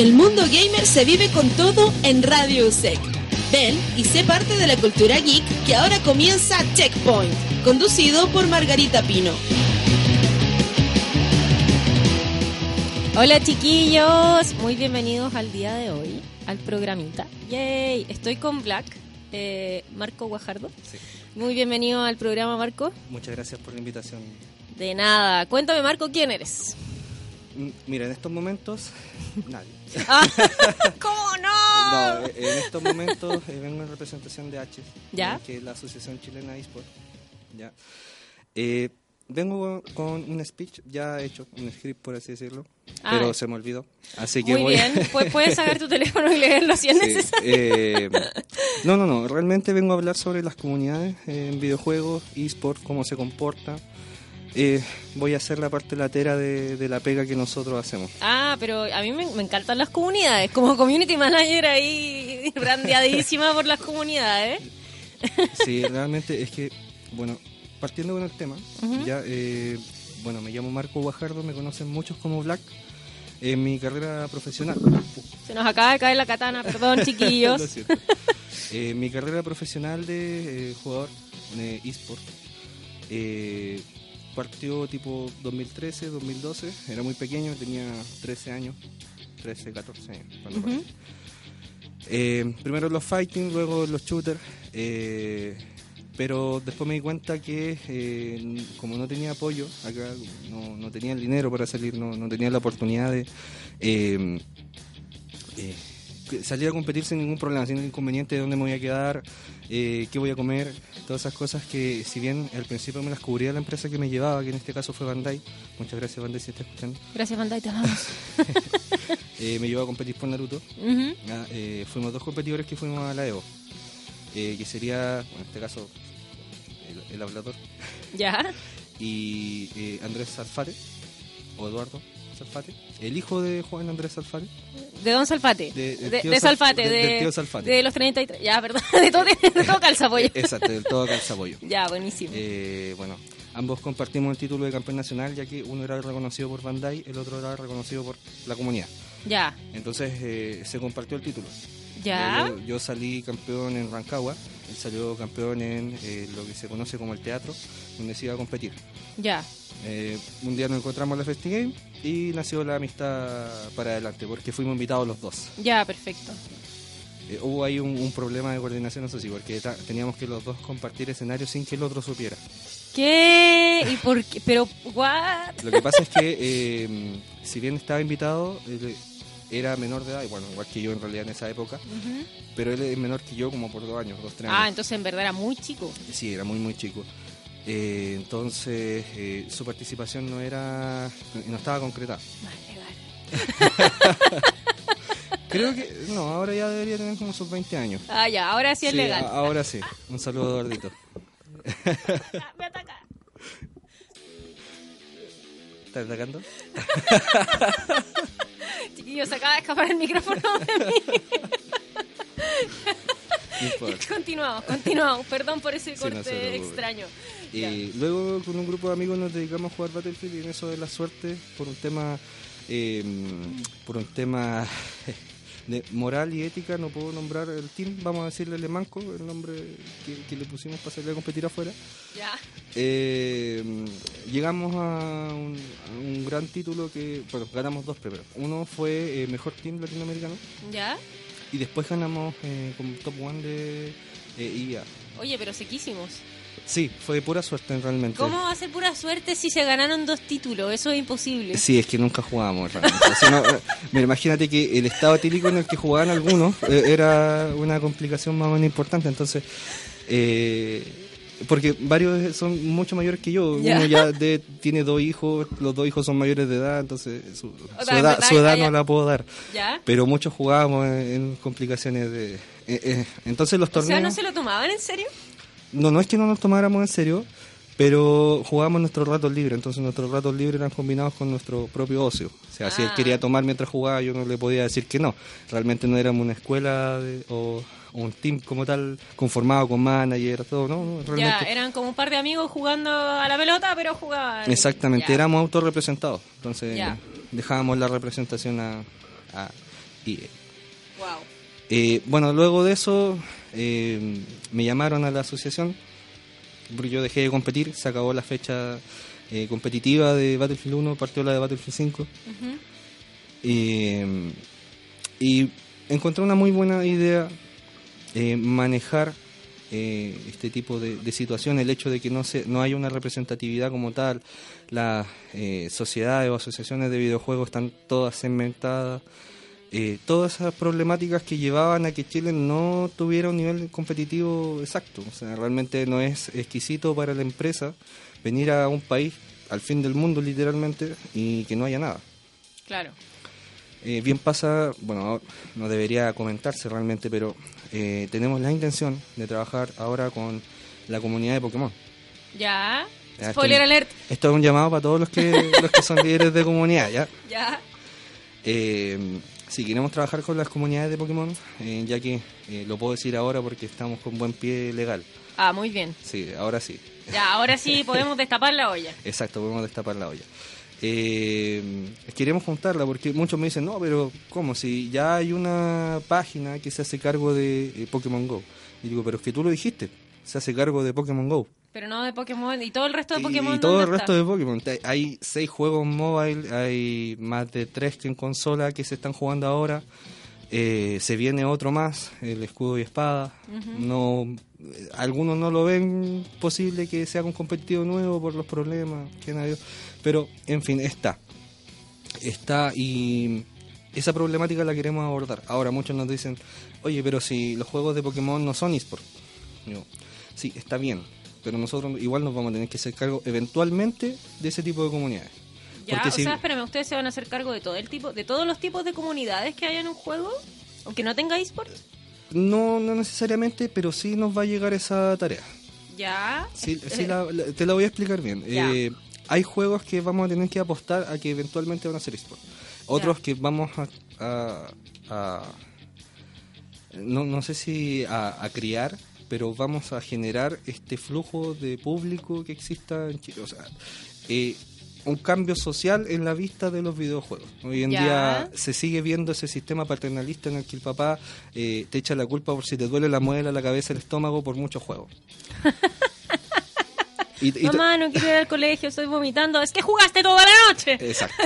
El mundo gamer se vive con todo en Radio USEC. Ven y sé parte de la cultura geek que ahora comienza Checkpoint, conducido por Margarita Pino. Hola chiquillos, muy bienvenidos al día de hoy, al programita. Yay, estoy con Black, eh, Marco Guajardo. Muy bienvenido al programa, Marco. Muchas gracias por la invitación. De nada, cuéntame Marco, ¿quién eres? Mira, en estos momentos, nadie. Ah, ¿Cómo no? No, eh, en estos momentos eh, vengo en representación de H, ¿Ya? eh, que es la Asociación Chilena de eSport. ¿ya? Eh, vengo con un speech ya hecho, un script por así decirlo, Ah. pero se me olvidó. Así que Muy voy bien, pues puedes sacar tu teléfono y leerlo si es Sí, necesario. eh, no, no, no. Realmente vengo a hablar sobre las comunidades en videojuegos, eSport, cómo se comporta. Eh, voy a hacer la parte latera de, de la pega que nosotros hacemos. Ah, pero a mí me, me encantan las comunidades, como community manager ahí brandeadísima por las comunidades. Sí, realmente es que, bueno, partiendo con el tema, ya, eh, bueno, me llamo Marco Guajardo, me conocen muchos como Black en mi carrera profesional. Se nos acaba de caer la katana, perdón Lo chiquillos. Eh, mi carrera profesional de eh, jugador de eSport eh, partió tipo 2013, 2012. Era muy pequeño, tenía 13 años, 13, 14 años. cuando. Eh, primero los fighting, luego los shooters. eh, pero después me di cuenta que eh, como no tenía apoyo acá, no, no tenía el dinero para salir, no, no tenía la oportunidad de salir a competir sin ningún problema, sin inconveniente de dónde me voy a quedar, eh, qué voy a comer, todas esas cosas que si bien al principio me las cubría la empresa que me llevaba, que en este caso fue Bandai, muchas gracias Bandai si está escuchando, Gracias, Bandai, te amamos. eh, me llevó a competir por Naruto. Ah, eh, fuimos dos competidores que fuimos a la Evo, eh, que sería, bueno, en este caso, el, el hablador, Ya. y Andrés Salfate, o Eduardo Salfate, el hijo de Juan Andrés Salfate. De Don Salfate. De- De, de Sal- Salfate, de, del tío Salfate. de los 33. Ya, perdón. De todo, de todo calza pollo. Eh, Exacto, del todo calzabollo. Ya, buenísimo. Eh, bueno, ambos compartimos el título de campeón nacional, ya que uno era reconocido por Bandai, el otro era reconocido por la comunidad. Ya. Entonces eh, se compartió el título. Ya. Eh, Yo, yo salí campeón en Rancagua, él salió campeón en eh, lo que se conoce como el teatro, donde se iba a competir. Ya. Eh, un día nos encontramos en la FestiGame y nació la amistad para adelante, porque fuimos invitados los dos. Ya, perfecto. Eh, hubo ahí un, un problema de coordinación, eso sí, porque ta- teníamos que los dos compartir escenario sin que el otro supiera. ¿Qué? ¿Y por qué? Pero, ¿what? Lo que pasa es que, eh, si bien estaba invitado, él era menor de edad, y bueno, igual que yo en realidad en esa época, pero él es menor que yo como por dos años, dos, tres Ah, años. entonces en verdad era muy chico. Sí, era muy, muy chico. Eh, entonces, eh, su participación no era, no estaba concretada. Más legal. Creo que, no, ahora ya debería tener como sus 20 años. Ah, ya, ahora sí es Sí, legal. ahora sí. Un saludo, Eduardito. Ah, me ataca. ¿Estás atacando? Chiquillos, se acaba de escapar el micrófono de mí. Continuamos, continuamos. Perdón por ese Sí, no corte extraño. Y luego con un grupo de amigos nos dedicamos a jugar Battlefield y en eso de la suerte por un tema eh, por un tema de moral y ética no puedo nombrar el team, vamos a decirle Le Manco, el nombre que, que le pusimos para salir a competir afuera. Ya. Eh, llegamos a un, a un gran título que, bueno, ganamos dos premios. Uno fue eh, mejor team latinoamericano ¿Ya? y después ganamos eh, como top one de eh, IA. Oye, pero sequísimos. Sí, fue de pura suerte realmente. ¿Cómo va a ser pura suerte si se ganaron dos títulos? Eso es imposible. Sí, es que nunca jugábamos realmente. O sea, no, eh, mira, imagínate que el estado etílico en el que jugaban algunos eh, era una complicación más o menos importante. Entonces, eh, porque varios son mucho mayores que yo. Uno ya de- tiene dos hijos, los dos hijos son mayores de edad, entonces su, O edad, su edad no la puedo dar. Pero muchos jugábamos en, en complicaciones de... eh, entonces los O torneos... sea, ¿no se lo tomaban en serio? No, no es que no nos tomáramos en serio, pero jugábamos nuestros ratos libres, entonces nuestros ratos libres eran combinados con nuestro propio ocio. O sea, si él Ah. quería tomar mientras jugaba, yo no le podía decir que no. Realmente no éramos una escuela de- o, o un team como tal, conformado con manager, todo, ¿no? no, Ya, realmente. eran como un par de amigos jugando a la pelota, pero jugaban. Exactamente, Ya. éramos autorrepresentados, entonces Ya. dejábamos la representación a, a EA. Wow. Eh, bueno, luego de eso eh, me llamaron a la asociación, porque yo dejé de competir, se acabó la fecha eh, competitiva de Battlefield 1, partió la de Battlefield 5. Eh, y encontré una muy buena idea eh, manejar eh, este tipo de, de situación, el hecho de que no, se, no haya una representatividad como tal, las eh, sociedades o asociaciones de videojuegos están todas segmentadas, eh, todas esas problemáticas que llevaban a que Chile no tuviera un nivel competitivo exacto, o sea, realmente no es exquisito para la empresa venir a un país al fin del mundo literalmente y que no haya nada. Claro. Eh, bien pasa, bueno, no debería comentarse realmente, pero eh, tenemos la intención de trabajar ahora con la comunidad de Pokémon. Ya. Ya, Spoiler esto- alert. Esto es un llamado para todos los que, los que son líderes de comunidad, ¿ya? Ya. Eh, sí, queremos trabajar con las comunidades de Pokémon, eh, ya que eh, lo puedo decir ahora porque estamos con buen pie legal. Ah, muy bien. Sí, ahora sí. Ya, ahora sí podemos destapar la olla. Exacto, podemos destapar la olla. Eh, queremos juntarla porque muchos me dicen, no, pero ¿cómo? Si ya hay una página que se hace cargo de eh, Pokémon Go. Y digo, pero es que tú lo dijiste, se hace cargo de Pokémon Go. Pero no de Pokémon. ¿Y todo el resto de Pokémon y, todo el resto está? de Pokémon. Hay seis juegos mobile, hay más de tres que en consola que se están jugando ahora. Eh, se viene otro más, el escudo y espada. No, algunos no lo ven posible que sea un competitivo nuevo por los problemas que han habido. Pero, en fin, está. Está y esa problemática la queremos abordar. Ahora muchos nos dicen, oye, pero si los juegos de Pokémon no son eSport. Digo, sí, está bien, pero nosotros igual nos vamos a tener que hacer cargo eventualmente de ese tipo de comunidades. Ya, Porque o si- sea, espérame, ustedes se van a hacer cargo de todo el tipo, de todos los tipos de comunidades que hay en un juego, aunque no tenga esports. No, no necesariamente, pero sí nos va a llegar esa tarea. Ya. Sí, Eh, sí la- la- te la voy a explicar bien. Ya. Eh, hay juegos que vamos a tener que apostar a que eventualmente van a ser eSport. Otros Ya. que vamos a... a- a- no, no sé si a, a criar, pero vamos a generar este flujo de público que exista en Chile. O sea, eh, un cambio social en la vista de los videojuegos. Hoy en Ya. día se sigue viendo ese sistema paternalista en el que el papá eh, te echa la culpa por si te duele la muela, la cabeza, el estómago por muchos juegos. Y- y to- Mamá, no quiero ir al colegio, estoy vomitando. Es que jugaste toda la noche. Exacto.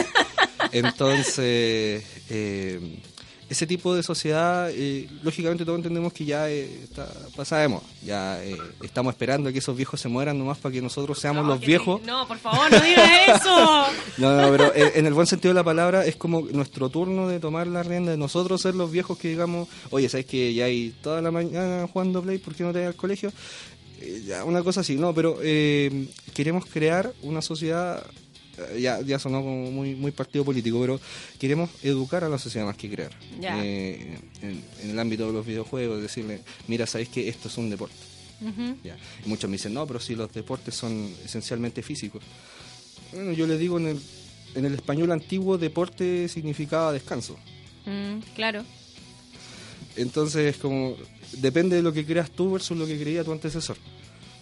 Entonces, eh, ese tipo de sociedad, eh, lógicamente todos entendemos que ya eh, está pasada de moda. Ya eh, estamos esperando a que esos viejos se mueran nomás para que nosotros seamos No, los viejos. sí. No, por favor, no digas eso. No, no, pero eh, en el buen sentido de la palabra es como nuestro turno de tomar la rienda de nosotros ser los viejos que digamos, oye, ¿sabes que ya hay toda la mañana jugando Play? ¿Por qué no te vas al colegio? Eh, una cosa así, no, pero eh, queremos crear una sociedad, ya, ya sonó como muy, muy partido político, pero queremos educar a la sociedad más que crear. Eh, en, en el ámbito de los videojuegos, decirle, mira, ¿sabéis que esto es un deporte? Ya. Y muchos me dicen, no, pero si los deportes son esencialmente físicos. Bueno, yo le digo en el, en el español antiguo, deporte significaba descanso. Mm, claro. Entonces, como depende de lo que creas tú versus lo que creía tu antecesor.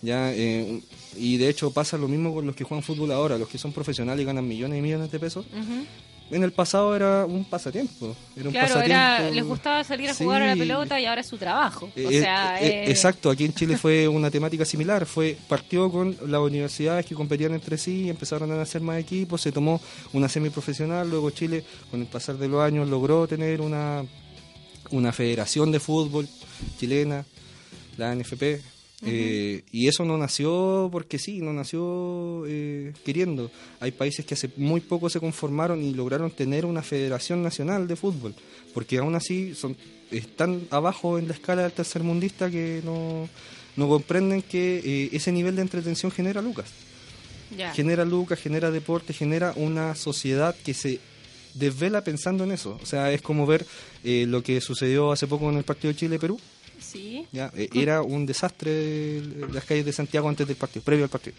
Ya, eh, y de hecho pasa lo mismo con los que juegan fútbol ahora, los que son profesionales y ganan millones y millones de pesos. En el pasado era un pasatiempo. Era un Claro, pasatiempo. era, les gustaba salir a jugar a la pelota y ahora es su trabajo. O Eh, sea, eh, eh, exacto, aquí en Chile fue una temática similar, fue partió con las universidades que competían entre sí, empezaron a hacer más equipos, se tomó una semiprofesional, luego Chile con el pasar de los años logró tener una una federación de fútbol chilena, la NFP, eh, y eso no nació porque sí, no nació eh, queriendo. Hay países que hace muy poco se conformaron y lograron tener una federación nacional de fútbol, porque aún así son están abajo en la escala del tercermundista que no no comprenden que eh, ese nivel de entretención genera lucas. Genera lucas, genera deporte, genera una sociedad que se desvela pensando en eso. O sea, es como ver eh, lo que sucedió hace poco en el partido de Chile-Perú. Sí. ¿ya? Eh, era un desastre las calles de Santiago antes del partido, previo al partido.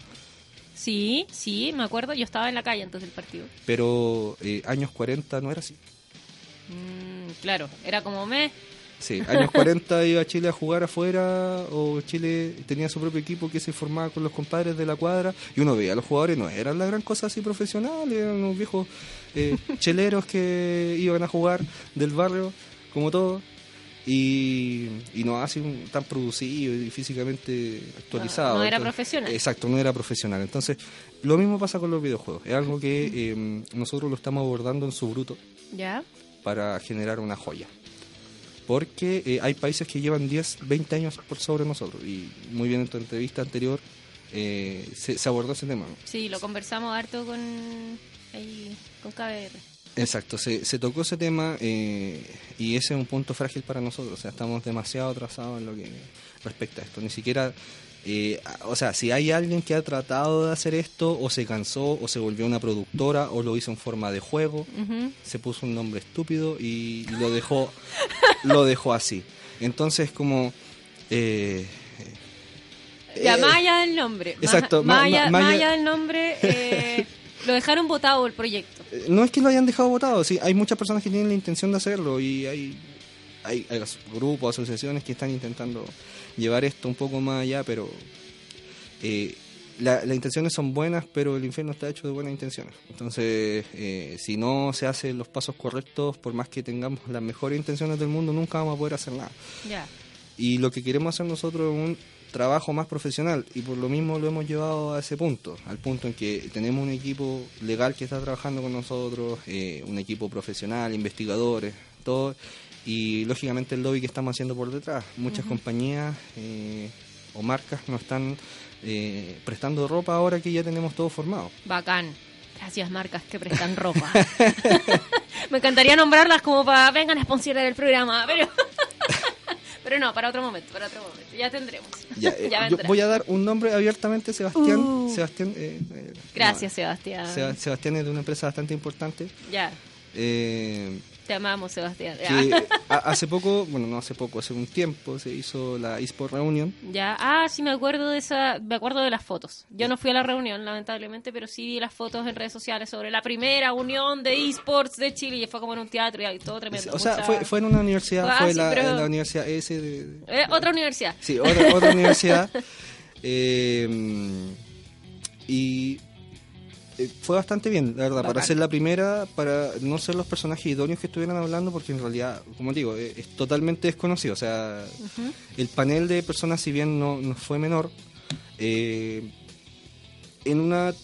Sí, sí, me acuerdo. Yo estaba en la calle antes del partido. Pero eh, años 40 no era así. Mm, claro, era como me. Sí, años 40 iba Chile a jugar afuera o Chile tenía su propio equipo que se formaba con los compadres de la cuadra y uno veía a los jugadores, no eran la gran cosa así profesionales, eran unos viejos eh, cheleros que iban a jugar del barrio como todos y, y no así un- tan producido y físicamente actualizado. No, no era Entonces- profesional. Exacto, no era profesional. Entonces, lo mismo pasa con los videojuegos. Es algo que eh, nosotros lo estamos abordando en su bruto ¿Ya? para generar una joya. Porque eh, hay países que llevan 10, 20 años por sobre nosotros. Y muy bien en tu entrevista anterior eh, se, se abordó ese tema. ¿no? Sí, lo conversamos harto con, ahí, con KBR. Exacto, se, se tocó ese tema eh, y ese es un punto frágil para nosotros. O sea, estamos demasiado atrasados en lo que respecta a esto. Ni siquiera, eh, o sea, si hay alguien que ha tratado de hacer esto, o se cansó, o se volvió una productora, o lo hizo en forma de juego, se puso un nombre estúpido y lo dejó lo dejó así entonces como eh, Ya, eh, más allá del nombre. exacto, Más, allá- del nombre, eh, lo dejaron votado el proyecto. No es que lo hayan dejado votado sí hay muchas personas que tienen la intención de hacerlo y hay hay, grupos asociaciones que están intentando llevar esto un poco más allá pero eh, la- las intenciones son buenas pero el infierno está hecho de buenas intenciones entonces eh, si no se hacen los pasos correctos por más que tengamos las mejores intenciones del mundo nunca vamos a poder hacer nada. Y lo que queremos hacer nosotros es un trabajo más profesional y por lo mismo lo hemos llevado a ese punto, al punto en que tenemos un equipo legal que está trabajando con nosotros, eh, un equipo profesional, investigadores, todo, y lógicamente el lobby que estamos haciendo por detrás. Muchas compañías eh, o marcas nos están eh, prestando ropa ahora que ya tenemos todo formado. Bacán. Gracias, marcas que prestan ropa. Me encantaría nombrarlas como para vengan a sponsorar el programa, pero. pero no, para otro momento, para otro momento. Ya tendremos. Ya, eh, Ya yo voy a dar un nombre abiertamente, Sebastián. Uh. Sebastián eh, eh, Gracias, no, Sebastián. Seba- Sebastián es de una empresa bastante importante. Ya, Eh, te amamos, Sebastián. Que hace poco, bueno, no hace poco, hace un tiempo se hizo la eSport Reunion. Ya, ah, sí me acuerdo de esa, me acuerdo de las fotos. Yo no fui a la reunión, lamentablemente, pero sí vi las fotos en redes sociales sobre la primera unión de esports de Chile y fue como en un teatro y todo tremendo. O sea, mucha- fue, fue en una universidad, Ah, fue sí, la, pero- en la universidad S de... de- Eh, otra universidad. Sí, otra, otra universidad. Eh, y eh, fue bastante bien, la verdad, Bacán. para ser la primera, para no ser los personajes idóneos que estuvieran hablando, porque en realidad, como digo, eh, es totalmente desconocido. O sea, el panel de personas, si bien no, no fue menor, eh, en una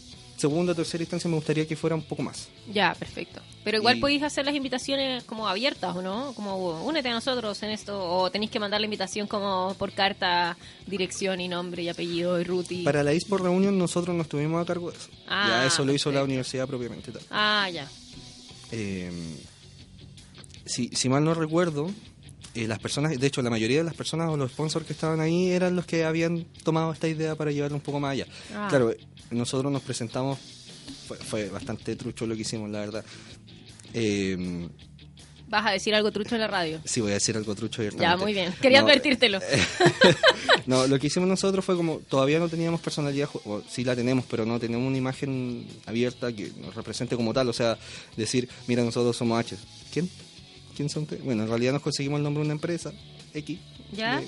segunda o tercera instancia me gustaría que fuera un poco más. Ya, perfecto. Pero igual Y- podéis hacer las invitaciones como abiertas, ¿o no? Como únete a nosotros en esto, o tenéis que mandar la invitación como por carta, dirección y nombre y apellido y y... Para la eSport Reunion nosotros nos tuvimos a cargo de eso. Ah, ya eso lo hizo la universidad propiamente tal. Ah, ya. Eh, si, si mal no recuerdo, eh, las personas, de hecho la mayoría de las personas o los sponsors que estaban ahí eran los que habían tomado esta idea para llevarlo un poco más allá. Ah. Claro, nosotros nos presentamos, fue, fue bastante trucho lo que hicimos, la verdad. Eh, Vas a decir algo trucho en la radio. sí, voy a decir algo trucho Ya, muy bien. Quería No, advertírtelo. No, lo que hicimos nosotros fue como todavía no teníamos personalidad, o sí la tenemos, pero no tenemos una imagen abierta que nos represente como tal. O sea, decir, mira, nosotros somos H. ¿Quién? ¿Quién son ustedes? Bueno, en realidad nos conseguimos el nombre de una empresa, X. ¿Ya?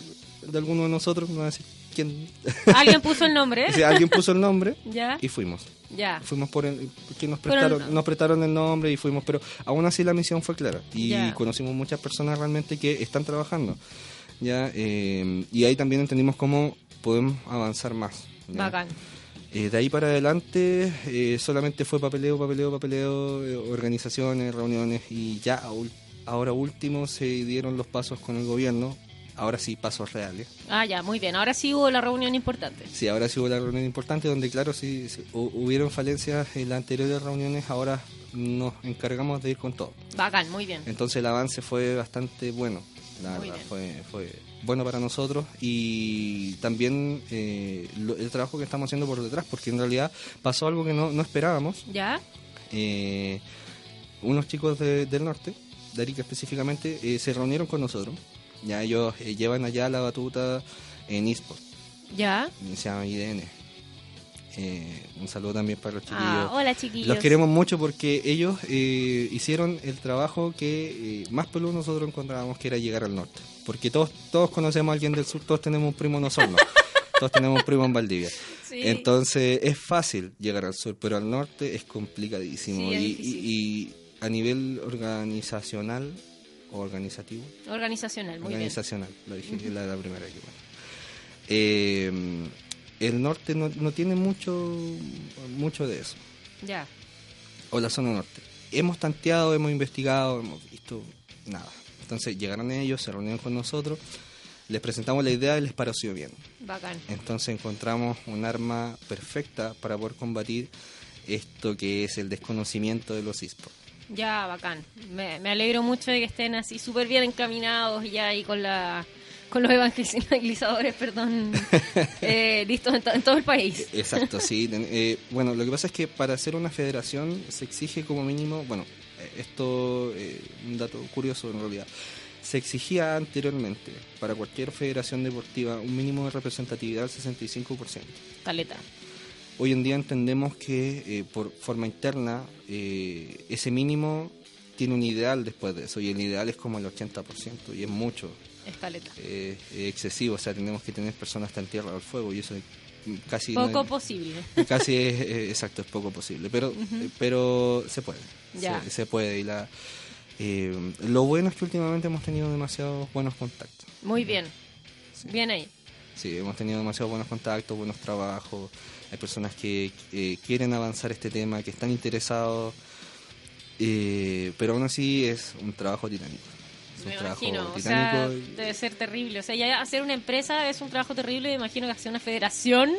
De, de alguno de nosotros, no voy a decir quién. Alguien puso el nombre. O sea, alguien puso el nombre Ya, y fuimos. ya. Fuimos por el, porque nos prestaron, nos prestaron el nombre y fuimos, pero aún así la misión fue clara y Ya. conocimos muchas personas realmente que están trabajando, ya eh, y ahí también entendimos cómo podemos avanzar más. ¿ya? Bacán. Eh, de ahí para adelante eh, solamente fue papeleo, papeleo, papeleo, organizaciones, reuniones y ya ul- ahora último se dieron los pasos con el gobierno, ahora sí pasos reales. Ah, ya, muy bien. Ahora sí hubo la reunión importante. Sí, ahora sí hubo la reunión importante donde, claro, sí, sí, hu- hubieron falencias en las anteriores reuniones, ahora nos encargamos de ir con todo. Bacán, muy bien. Entonces el avance fue bastante bueno, la verdad, fue, fue bueno para nosotros y también eh, lo- el trabajo que estamos haciendo por detrás, porque en realidad pasó algo que no, no esperábamos. ¿Ya? Eh, unos chicos de- del norte, de Arica específicamente, eh, se reunieron con nosotros. Ya ellos eh, llevan allá la batuta en eSport, ¿Ya? se llama IDN. Eh, un saludo también para los chiquillos. Ah, hola chiquillos. Los queremos mucho porque ellos eh, hicieron el trabajo que eh, más peludo nosotros encontrábamos que era llegar al norte. Porque todos todos conocemos a alguien del sur, todos tenemos un primo en Osorno, todos tenemos un primo en Valdivia. Sí. Entonces es fácil llegar al sur, pero al norte es complicadísimo. Sí, es y, difícil. y- y a nivel organizacional o organizativo, Organizacional, muy organizacional, lo dije la, la primera que bueno. Eh, el norte no, no tiene mucho mucho de eso bien. Ya. o la zona norte. Hemos tanteado, hemos investigado, hemos visto nada. Entonces llegaron ellos, se reunieron con nosotros, les presentamos la idea y les pareció bien. Bacán. Entonces encontramos un arma perfecta para poder combatir esto que es el desconocimiento de los esports. Ya, bacán. Me, me alegro mucho de que estén así súper bien encaminados y ya ahí con la con los evangelizadores, perdón, eh, listos en, to- en todo el país. Exacto, sí. Eh, bueno, lo que pasa es que para hacer una federación se exige como mínimo, bueno, eh, esto, eh, un dato curioso en realidad, se exigía anteriormente para cualquier federación deportiva un mínimo de representatividad del 65%. Caleta. Hoy en día entendemos que eh, por forma interna eh, ese mínimo tiene un ideal después de eso y el ideal es como el 80% y es mucho, Es caleta. eh, excesivo, o sea, tenemos que tener personas hasta en tierra al fuego y eso es casi... Poco no- posible. Casi es, exacto, es poco posible, pero eh, pero se puede, Ya. se, se puede y la eh, lo bueno es que últimamente hemos tenido demasiados buenos contactos, Muy bien. Bien ahí. Sí, hemos tenido demasiados buenos contactos, buenos trabajos, hay personas que eh, quieren avanzar este tema, que están interesados, eh, pero aún así es un trabajo titánico, es Me un trabajo o titánico. sea, y- debe ser terrible. O sea, ya hacer una empresa es un trabajo terrible. Me imagino que hacer una federación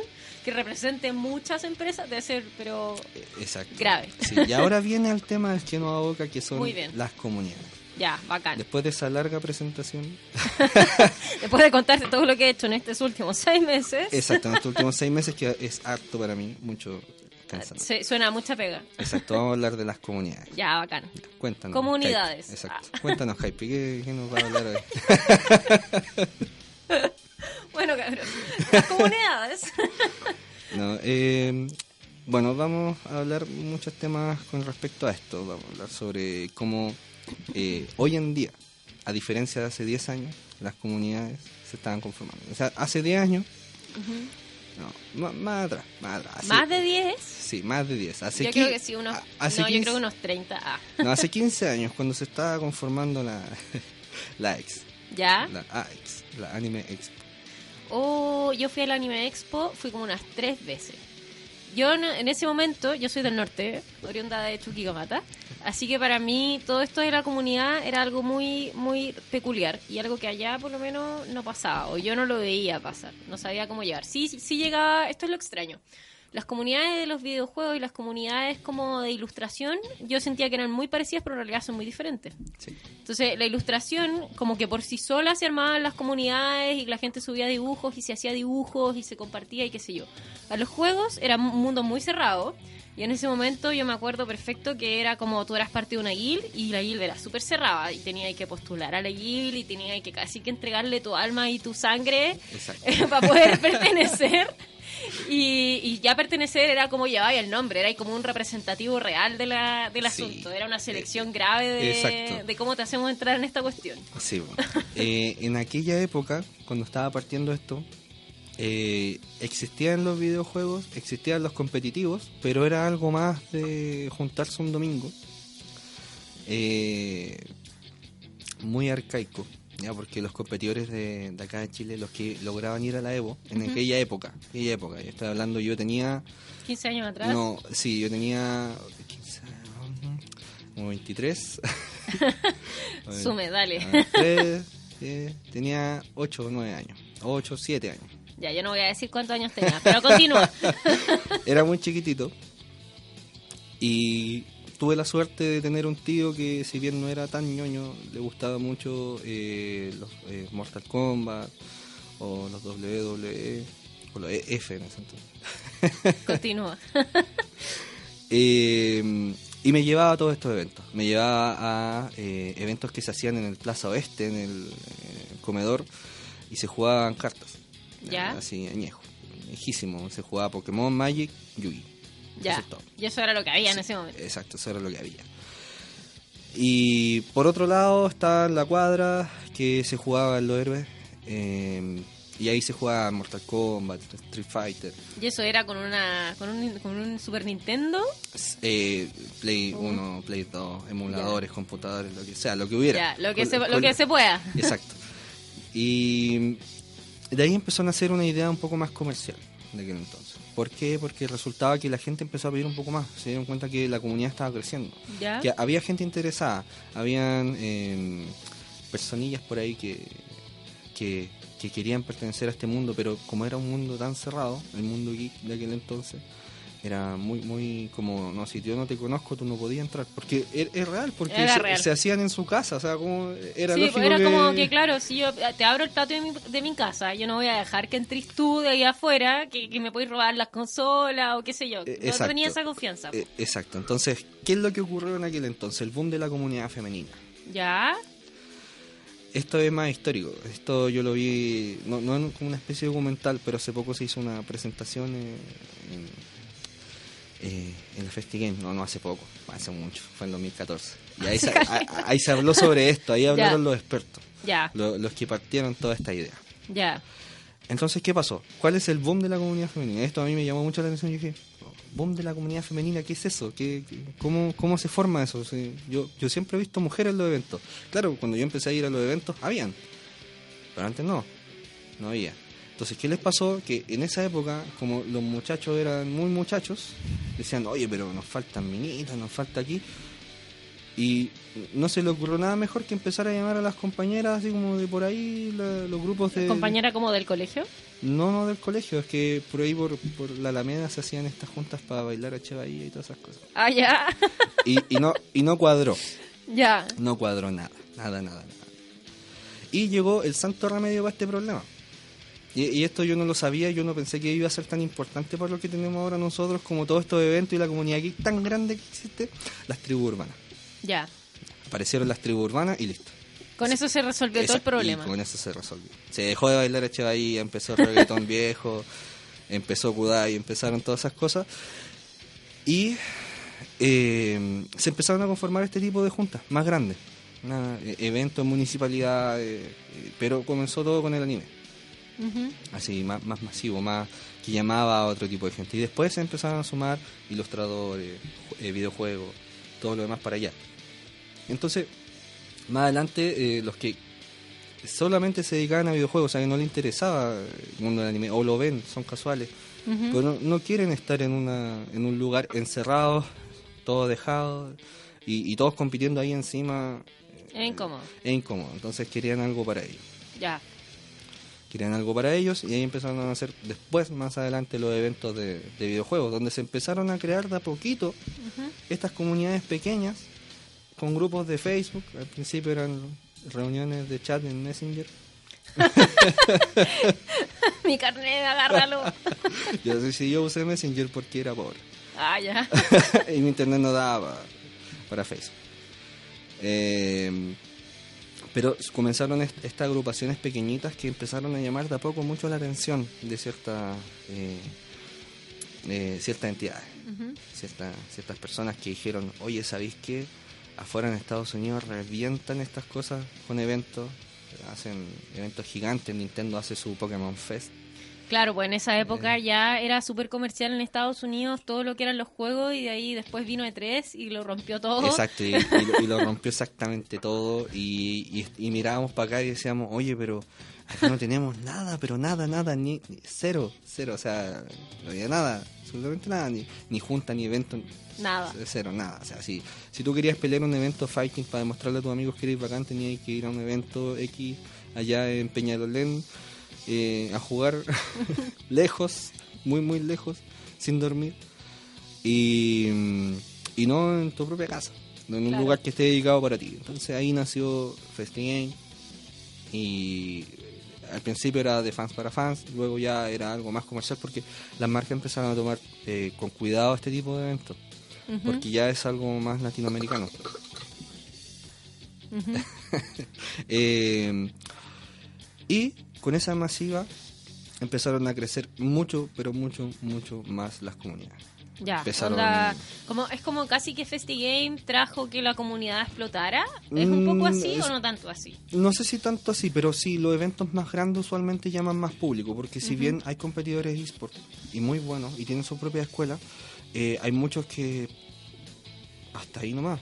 que represente muchas empresas debe ser, pero eh, Exacto. grave. Sí, y ahora viene el tema del chino a boca que son las comunidades. Ya, bacán. Después de esa larga presentación, Después de contarte todo lo que he hecho en estos últimos seis meses, Exacto, en estos últimos seis meses que es harto para mí, mucho cansante. se- suena a mucha pega. Exacto, vamos a hablar de las comunidades. Ya, bacán. Cuéntanos. Comunidades. Hype. Exacto. Ah. Cuéntanos, Hype, ¿qué, qué nos va a hablar hoy? Bueno, cabrón. Las comunidades. No, eh, bueno, vamos a hablar muchos temas con respecto a esto. Vamos a hablar sobre cómo eh, hoy en día, a diferencia de hace 10 años, las comunidades se estaban conformando. O sea, hace 10 años, no, más, más atrás, más atrás. Hace- ¿Más de 10? Sí, más de 10. Hace Yo creo que sí, unos. a- hace no, yo 15 creo que unos 30. Ah. No, hace 15 años, cuando se estaba conformando la, la X, ¿Ya? la AX, la Anime Expo. Oh, yo fui al Anime Expo, fui como unas tres veces. Yo en, ese momento, yo soy del norte, oriunda de Chuquicamata, así que para mí todo esto de la comunidad era algo muy muy peculiar y algo que allá por lo menos no pasaba o yo no lo veía pasar, no sabía cómo llegar. Sí, sí llegaba, esto es lo extraño. Las comunidades de los videojuegos y las comunidades como de ilustración, yo sentía que eran muy parecidas, pero en realidad son muy diferentes. Sí. Entonces, la ilustración, como que por sí sola se armaban las comunidades y la gente subía dibujos y se hacía dibujos y se compartía y qué sé yo. A los juegos era un mundo muy cerrado y en ese momento yo me acuerdo perfecto que era como tú eras parte de una guild y la guild era súper cerrada y tenías que postular a la guild y tenías que casi que entregarle tu alma y tu sangre para poder pertenecer. Y, y ya pertenecer era como llevaba el nombre, era como un representativo real de la, del Sí. asunto. Era una selección grave de, cómo te hacemos entrar en esta cuestión. Sí. Eh, en aquella época, cuando estaba partiendo esto, eh, existían los videojuegos, existían los competitivos, pero era algo más de juntarse un domingo. Eh, muy arcaico, ya porque los competidores de, de acá de Chile, los que lograban ir a la Evo, en aquella época, aquella época, yo estoy hablando, yo tenía 15 años atrás. no, sí, yo tenía 15, como 23. Sume, dale. Ah, tenía 8 o 9 años. 8 7 años. Ya, yo no voy a decir cuántos años tenía, pero continúa. Era muy chiquitito. Y tuve la suerte de tener un tío que, si bien no era tan ñoño, le gustaba mucho eh, los eh, Mortal Kombat o los WWE o los F en ese entonces. Continúa. Eh, y me llevaba a todos estos eventos. Me llevaba a eh, eventos que se hacían en el Plaza Oeste, en el comedor, y se jugaban cartas. Ya. Así, añejo. Viejísimo. Se jugaba Pokémon, Magic, Yugi. Ya. Eso es todo. Y eso era lo que había en ese momento. Exacto, eso era lo que había. Y por otro lado está la cuadra que se jugaba en los héroes. eh, y ahí se jugaba Mortal Kombat, Street Fighter, Y eso era con una con un, con un Super Nintendo. eh, Play Uh. 1, Play 2, emuladores, computadores, lo que sea, lo que hubiera. Lo que Con- se, lo que se pueda. Exacto. Y de ahí empezó a nacer una idea un poco más comercial de aquel entonces. ¿Por qué? Porque resultaba que la gente empezó a pedir un poco más. Se dieron cuenta que la comunidad estaba creciendo. Ya. Que había gente interesada. Habían eh, personillas por ahí que, que, que querían pertenecer a este mundo, pero como era un mundo tan cerrado, el mundo geek de aquel entonces, era muy, muy como, no, si yo no te conozco, tú no podías entrar. Porque es, es real, porque se, real. se hacían en su casa, o sea, como era sí, lógico era que- como que, claro, si yo te abro el patio de mi, de mi casa, yo no voy a dejar que entres tú de ahí afuera, que, que me puedes robar las consolas o qué sé yo. Eh, No exacto. tenía esa confianza. Eh, exacto. Entonces, ¿qué es lo que ocurrió en aquel entonces? El boom de la comunidad femenina. Ya. Esto es más histórico. Esto yo lo vi, no, no como una especie de documental, pero hace poco se hizo una presentación eh, en, eh, en la FestiGame. No, no hace poco, hace mucho, fue en 2014. Y ahí se, a- ahí se habló sobre esto, ahí hablaron los expertos, Ya. lo- los que partieron toda esta idea. Ya. Entonces, ¿qué pasó? ¿Cuál es el boom de la comunidad femenina? Esto a mí me llamó mucho la atención. Yo dije, ¿boom de la comunidad femenina? ¿Qué es eso? ¿Qué, qué- cómo, ¿Cómo se forma eso? Yo, yo siempre he visto mujeres en los eventos. Claro, cuando yo empecé a ir a los eventos, habían. Pero antes no. No había. Entonces, ¿qué les pasó? Que en esa época, como los muchachos eran muy muchachos, decían, oye, pero nos faltan minitas, nos falta aquí. Y no se le ocurrió nada mejor que empezar a llamar a las compañeras, así como de por ahí, la- los grupos de... ¿Compañera como del colegio? No, no del colegio, es que por ahí por, por la Alameda se hacían estas juntas para bailar a Bahía y todas esas cosas. Ah, ya. Y, y no y no cuadró, ya. no cuadró nada, nada, nada, nada. Y llegó el santo remedio para este problema. Y, y esto yo no lo sabía, yo no pensé que iba a ser tan importante para lo que tenemos ahora nosotros, como todos estos eventos y la comunidad geek tan grande que existe, las tribus urbanas. Ya. Aparecieron las tribus urbanas y listo. Con eso se resolvió todo el problema. Y con eso se resolvió. Se dejó de bailar ahí, empezó reggaetón viejo, empezó Kudai, empezaron todas esas cosas. Y eh, se empezaron a conformar este tipo de juntas más grandes. Eh, eventos en municipalidad, eh, eh, pero comenzó todo con el anime. Así, más, más masivo, más que llamaba a otro tipo de gente. Y después se empezaron a sumar ilustradores, eh, videojuegos, todo lo demás para allá. Entonces, más adelante, eh, los que solamente se dedicaban a videojuegos, o sea, que no les interesaba el mundo del anime, o lo ven, son casuales, pero no, no quieren estar en, una, en un lugar encerrado, todo dejado, y, y todos compitiendo ahí encima, Es incómodo. es incómodo. Entonces querían algo para ellos Ya. Querían algo para ellos y ahí empezaron a hacer después, más adelante, los eventos de, de videojuegos, donde se empezaron a crear de a poquito estas comunidades pequeñas con grupos de Facebook. Al principio eran reuniones de chat en Messenger. Mi carnet, agárralo. Yo, sí, sí, yo usé Messenger porque era pobre ah, ya. y mi internet no daba para, para Facebook. Eh, pero comenzaron est- estas agrupaciones pequeñitas que empezaron a llamar de a poco mucho la atención de ciertas eh, eh, ciertas entidades, ciertas ciertas personas que dijeron, oye, ¿sabéis qué? Afuera en Estados Unidos revientan estas cosas con eventos, hacen eventos gigantes, Nintendo hace su Pokémon Fest. Claro, pues en esa época ya era súper comercial en Estados Unidos todo lo que eran los juegos y de ahí después vino E3 y lo rompió todo. Exacto, y, y lo, y lo rompió exactamente todo. Y, y- mirábamos para acá y decíamos, oye, pero acá no tenemos nada, pero nada, nada, ni, ni- cero, cero. O sea, no había nada, absolutamente nada, ni, ni junta, ni evento, Nada. cero, nada. O sea, si, si tú querías pelear un evento fighting para demostrarle a tus amigos que eres bacán, tenías que ir a un evento X allá en Peñalolén eh, a jugar lejos, muy, muy lejos, sin dormir. Y, mm, y, no en tu propia casa, no en un Claro. lugar que esté dedicado para ti. Entonces ahí nació FestiGame y al principio era de fans para fans, luego ya era algo más comercial porque las marcas empezaron a tomar eh, con cuidado este tipo de eventos, porque ya es algo más latinoamericano. Eh, y con esa masiva empezaron a crecer mucho, pero mucho, mucho más las comunidades. Ya, Empezaron- onda, como, es como casi que FestiGame trajo que la comunidad explotara. ¿Es un poco Mm, así o no tanto así? No sé si tanto así, pero sí, los eventos más grandes usualmente llaman más público, porque si bien hay competidores eSport y muy buenos y tienen su propia escuela, eh, hay muchos que hasta ahí nomás,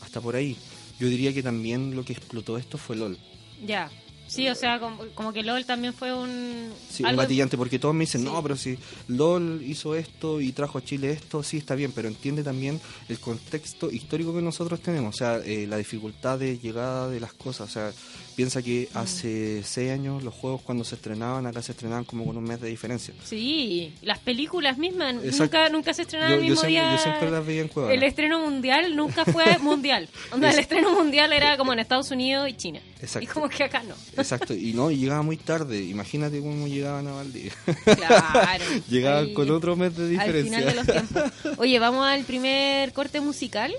hasta por ahí. Yo diría que también lo que explotó esto fue LOL. Ya. Sí, o sea, como, como que LOL también fue un... Sí, un gatillante, porque todos me dicen, Sí. no, pero si LOL hizo esto y trajo a Chile esto, sí está bien, pero entiende también el contexto histórico que nosotros tenemos, o sea, eh, la dificultad de llegada de las cosas, o sea, piensa que Mm. hace seis años los juegos cuando se estrenaban, acá se estrenaban como con un mes de diferencia. Sí, las películas mismas nunca nunca se estrenaban Yo, el yo mismo siempre, día. yo siempre las veía en. El estreno mundial nunca fue mundial. Onda, el Es- estreno mundial era como en Estados Unidos y China. Exacto. Y como que acá no. Exacto, y no, y llegaba muy tarde, imagínate cómo llegaban a Valdivia. Claro. llegaban Ahí, con otro mes de Al diferencia. final de los tiempos. Oye, vamos al primer corte musical.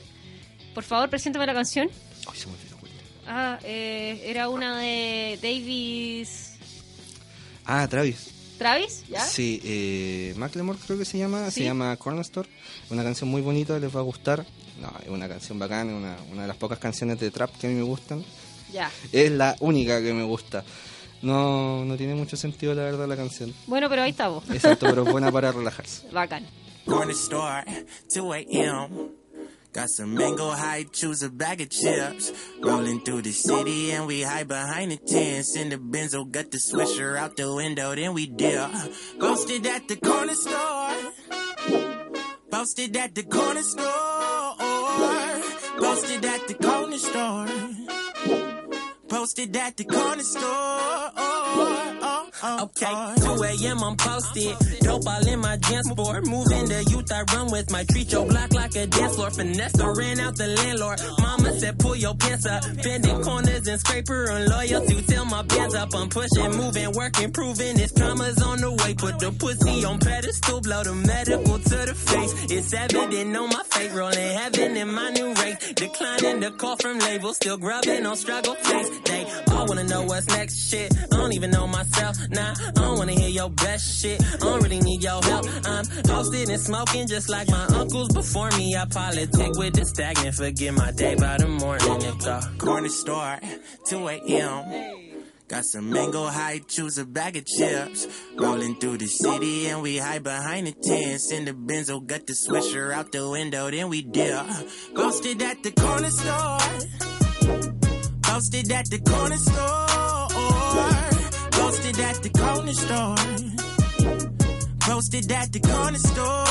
Por favor, preséntame la canción. Ay, se me. Ah, eh, era una de Davis... Ah, Travis. ¿Travis? ¿Ya? Sí, eh, Macklemore creo que se llama, Sí. se llama Corner Store. Una canción muy bonita, les va a gustar. No, es una canción bacana, una, una de las pocas canciones de trap que a mí me gustan. Ya. Es la única que me gusta. No, no tiene mucho sentido la verdad la canción. Bueno, pero ahí está vos. Exacto, pero es buena para relajarse. Bacán. Corner store, 2 a.m. Got some mango high, choose a bag of chips. Rolling through the city and we hide behind the tents. In the benzo, got the swisher out the window, then we dip. Ghosted at the corner store. Posted at the corner store. Posted at the corner store. Posted at the corner store. Okay, 2 a.m. I'm posted. Dope all in my jam sport. Moving the youth I run with. My treat your block like a dance floor. Finesse the ran out the landlord. Mama said pull your pants up. Bending corners and scraper and loyalty. Till my bands up. I'm pushing, moving, working, proving It's karma's on the way. Put the pussy on pedestal. Blow the medical to the face. It's evident on my face. Rolling heaven in my new race. Declining the call from labels. Still grubbing on struggle face. They all wanna know what's next shit. I don't even know myself. Nah, I don't wanna hear your best shit. I don't really need your help. I'm toasted and smoking just like my uncles before me. I politic with the stagnant. Forget my day by the morning. It's a corner store, 2 a.m. Got some mango high, choose a bag of chips. Rolling through the city and we hide behind the tents. In the benzo, got the swisher out the window, then we dip. Ghosted at the corner store. Posted at the corner store. Posted at the corner store. Posted at the corner store.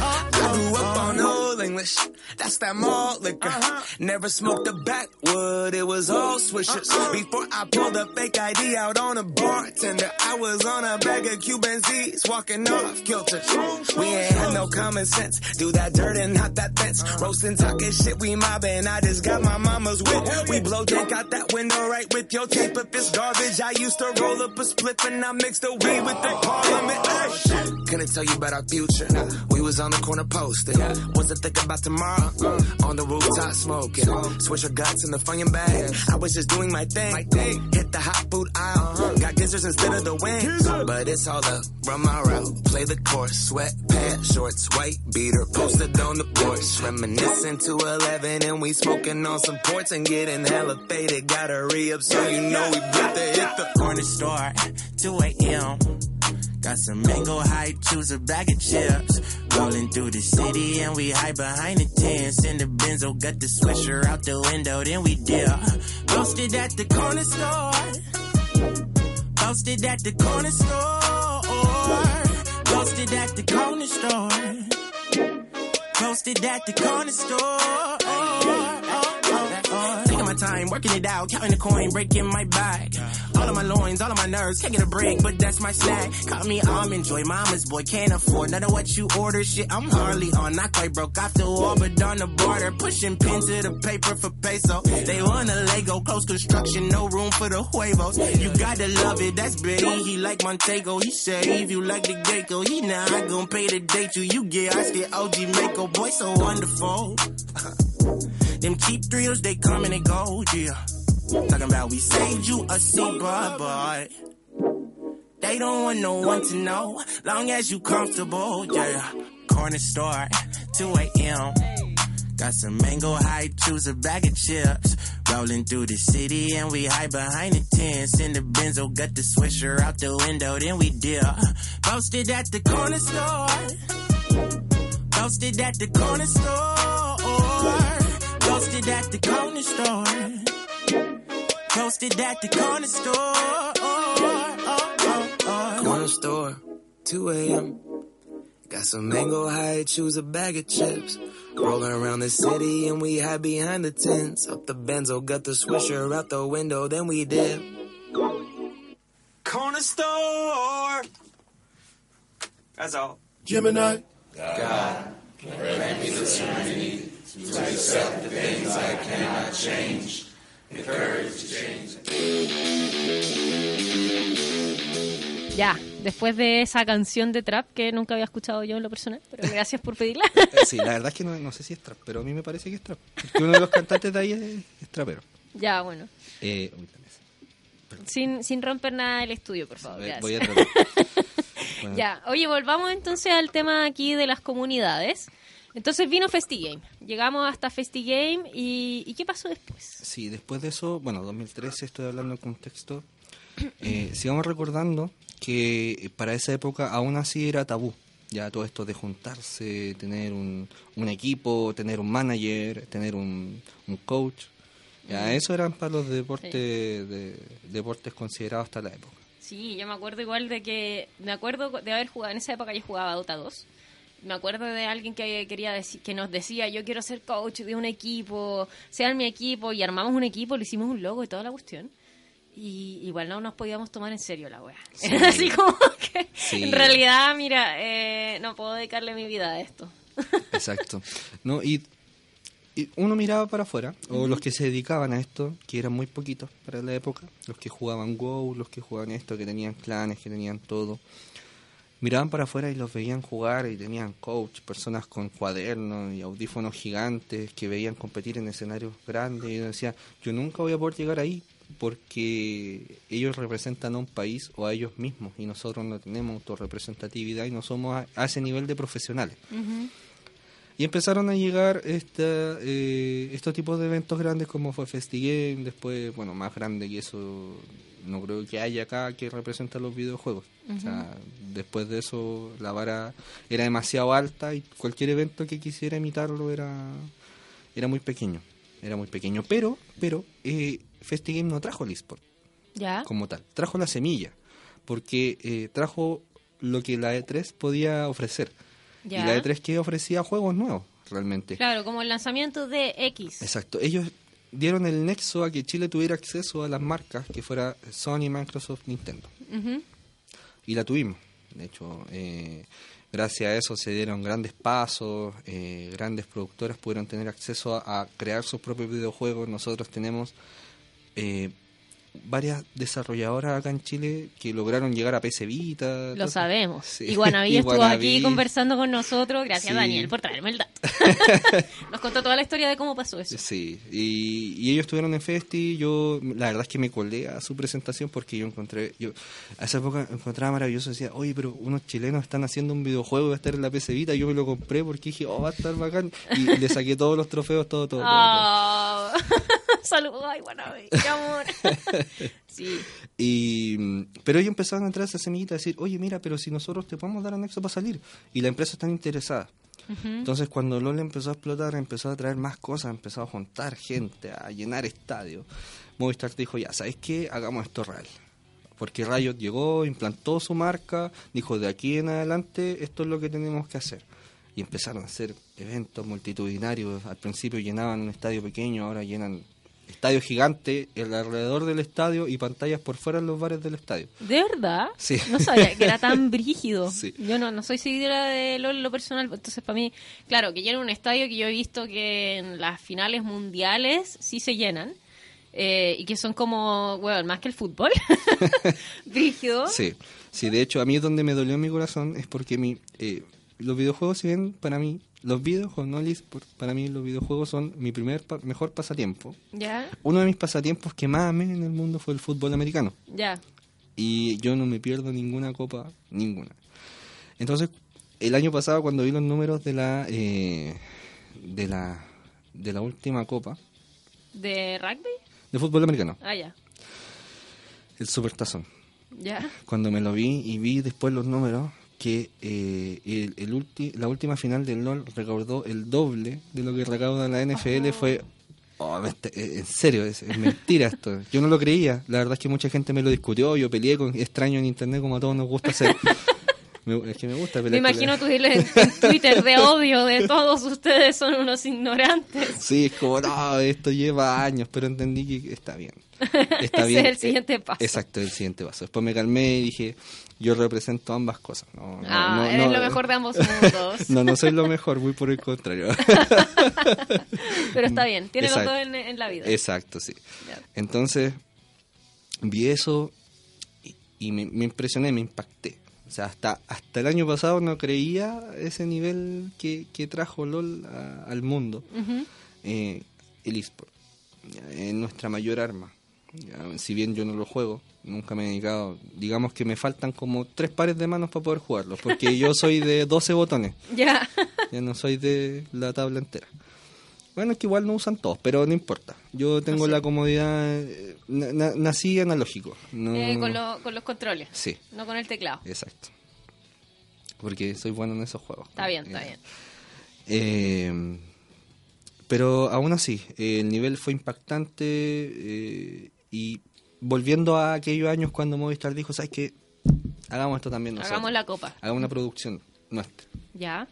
I grew up on Old English. That's that malt liquor. Uh-huh. Never smoked a backwood. It was all swishers. Uh-uh. Before I pulled a fake ID out on a bartender, I was on a bag of Cuban Z's, walking off kilter. Uh-huh. We ain't had no common sense. Do that dirt and not that fence. Uh-huh. Roasting, talking shit, we mobbing. I just got my mama's whip. We blow dank out that window right with your tape. If it's garbage, I used to roll up a split and I mixed the weed with the parliament. Ay. Couldn't tell you about our future. We was on the corner posting. Wasn't thinking about tomorrow. Uh, on the rooftop smoking. Switch your guts in the funyun bag. I was just doing my thing. Hit the hot food aisle. Got gizzards instead of the wings. But it's all up. Run my route. Play the course. Sweat pants, shorts, white beater. Posted on the porch. Reminiscing to 11 and we smoking on some ports and getting hella faded. Gotta re up so you know we about to hit the corner store, 2 a.m. Got some mango high, choose a bag of chips. Rolling through the city and we hide behind the tents. In the benzo, got the swisher out the window, then we dip. Posted at the corner store. Posted at the corner store. Posted at the corner store. Posted at the corner store. My time working it out, counting the coin, breaking my back. All of my loins, all of my nerves, can't get a break, but that's my snack. Call me almond joy, mama's boy, can't afford none of what you order. Shit, I'm hardly on, not quite broke off the wall, but on the border, pushing pen to the paper for peso. They want a Lego, close construction, no room for the huevos. You gotta love it, that's big. He like Montego, he if you like the gecko, he not gonna pay the date you. You get, I get OG Mako, boy, so wonderful. Them cheap thrills, they come and they go, yeah. Talking about we saved you a seat, but, they don't want no one to know. Long as you comfortable, yeah. Corner store, 2 a.m. Got some mango high, choose a bag of chips. Rolling through the city and we hide behind the tents. In the benzo, got the swisher out the window, then we dip. Posted at the corner store. Posted at the corner store. Posted at the corner store. Posted at the corner store. Corner store, 2 a.m. Got some mango high, choose a bag of chips. Rolling around the city and we hide behind the tents. Up the benzo, got the swisher out the window, then we dip. Corner store. That's all. Gemini. Ya, después de esa canción de trap que nunca había escuchado yo en lo personal, pero gracias por pedirla. Sí, la verdad es que no, no sé si es trap, pero a mí me parece que es trap. Porque uno de los cantantes de ahí es, es trapero. ya, bueno. Eh, uy. Sin, sin romper nada del estudio, por favor. Voy- a. Bueno, Ya, oye, volvamos entonces al tema aquí de las comunidades. Entonces vino FestiGame. Llegamos hasta FestiGame y, ¿y qué pasó después? Sí, después de eso, bueno, 2013, estoy hablando en contexto. Eh, sigamos recordando que eh, para esa época aún así era tabú. Ya todo esto de juntarse, tener un, un equipo, tener un manager, tener un, un coach. Ya, eso eran para los deportes, de, deportes considerados hasta la época. Sí, yo me acuerdo igual de que, me acuerdo de haber jugado, en esa época yo jugaba Dota 2. Me acuerdo de alguien que quería decir, que nos decía, yo quiero ser coach de un equipo, sean mi equipo, y armamos un equipo, le hicimos un logo y toda la cuestión. Y igual no nos podíamos tomar en serio la wea. Era así como que, Sí. en realidad, mira, eh, no puedo dedicarle mi vida a esto. Exacto. No, y, y uno miraba para afuera, o los que se dedicaban a esto, que eran muy poquitos para la época, los que jugaban WoW, los que jugaban esto, que tenían clanes, que tenían todo. Miraban para afuera y los veían jugar y tenían coach, personas con cuadernos y audífonos gigantes que veían competir en escenarios grandes y uno decía, yo nunca voy a poder llegar ahí porque ellos representan a un país o a ellos mismos y nosotros no tenemos autorrepresentatividad y no somos a, a ese nivel de profesionales. Y empezaron a llegar esta, eh, estos tipos de eventos grandes como fue FestiGame, después, bueno, más grande que eso, no creo que haya acá que representa los videojuegos. O sea, después de eso la vara era demasiado alta y cualquier evento que quisiera imitarlo era, era muy pequeño. Era muy pequeño. Pero, pero, eh, FestiGame no trajo el eSport ¿Ya? como tal. Trajo la semilla, porque eh, trajo lo que la E3 podía ofrecer. Ya. Y la E3 que ofrecía juegos nuevos, realmente. Claro, como el lanzamiento de X. Exacto. Ellos dieron el nexo a que Chile tuviera acceso a las marcas que fuera Sony, Microsoft, Nintendo. Y la tuvimos. De hecho, eh, gracias a eso se dieron grandes pasos, eh, grandes productoras pudieron tener acceso a, a crear sus propios videojuegos. Nosotros tenemos eh, varias desarrolladoras acá en Chile que lograron llegar a PC Vita. Lo sabemos. Sí. Y Guanabí Y estuvo aquí conversando con nosotros. Gracias, Sí. Daniel, por traerme el dato. Nos contó toda la historia de cómo pasó eso. Sí, y, y ellos estuvieron en Festi, yo la verdad es que me colé a su presentación porque yo encontré, yo a esa época encontraba maravilloso, decía, oye, pero unos chilenos están haciendo un videojuego, va a estar en la PC Vita, yo me lo compré porque dije, oh, va a estar bacán, y le saqué todos los trofeos, todo, todo, todo, todo. Ah. Saludos, ay, Guanabí, qué amor. sí. Y, pero ellos empezaron a entrar a esa semillita a decir, oye, mira, pero si nosotros te podemos dar anexo para salir, y la empresa está interesada. Entonces cuando LOL empezó a explotar, empezó a traer más cosas, empezó a juntar gente, a llenar estadios. Movistar dijo, ya, ¿sabes qué? Hagamos esto real. Porque Riot llegó, implantó su marca, dijo, de aquí en adelante esto es lo que tenemos que hacer. Y empezaron a hacer eventos multitudinarios. Al principio llenaban un estadio pequeño, ahora llenan estadio gigante, el alrededor del estadio y pantallas por fuera en los bares del estadio. ¿De verdad? Sí. No sabía que era tan brígido. Sí. Yo no, no soy seguidora de lo, lo personal, entonces para mí, claro, que llena un estadio que yo he visto que en las finales mundiales sí se llenan. eh, y que son como, bueno, más que el fútbol. Brígido. Sí, sí, de hecho a mí donde me dolió mi corazón es porque mi, eh, los videojuegos, si bien para mí, los videojuegos, no el para mí los videojuegos son mi primer, pa- mejor pasatiempo. Ya, Uno de mis pasatiempos que más amé en el mundo fue el fútbol americano. ya. y yo no me pierdo ninguna copa, ninguna. Entonces, el año pasado cuando vi los números de la eh, de la de la última copa ¿De rugby? de fútbol americano, Ah, ya. el Supertazón. Ya. Cuando me lo vi y vi después los números que eh, el, el ulti- la última final del LOL recaudó el doble de lo que recauda la NFL fue oh, eh, en serio, es, es mentira esto. Yo no lo creía. La verdad es que mucha gente me lo discutió. Yo peleé con extraño en internet como a todos nos gusta hacer. Me- es que me gusta Me pelear. imagino la- tu hilo en, en Twitter de odio de todos ustedes son unos ignorantes. Sí, es como, no, esto lleva años, pero entendí que está bien. Está Ese bien. es el siguiente paso. Exacto, el siguiente paso. Después me calmé y dije, yo represento ambas cosas. No, no, Ah, no, eres no, lo mejor de ambos mundos. No, no soy lo mejor, voy por el contrario. Pero está bien, tiene los dos en, en la vida. Exacto, sí. Entonces, vi eso y, y me, me impresioné, me impacté. O sea, hasta, hasta el año pasado no creía ese nivel que, que trajo LOL a- al mundo. Eh, el eSport. Es nuestra mayor arma. Si bien yo no lo juego, nunca me he dedicado. Digamos que me faltan como tres pares de manos para poder jugarlo. Porque yo soy de 12 botones. Ya. Ya no soy de la tabla entera. Bueno, es que igual no usan todos, pero no importa. Yo tengo No sé. la comodidad. eh, na- na- nací analógico. No... Eh, con, lo- con los controles, Sí, no con el teclado. exacto. Porque soy bueno en esos juegos. Está bien, está bien. eh, pero aún así, el nivel fue impactante eh, y volviendo a aquellos años cuando Movistar dijo, ¿sabes qué? Hagamos esto también nosotros. Hagamos la copa. Hagamos una producción nuestra. Ya.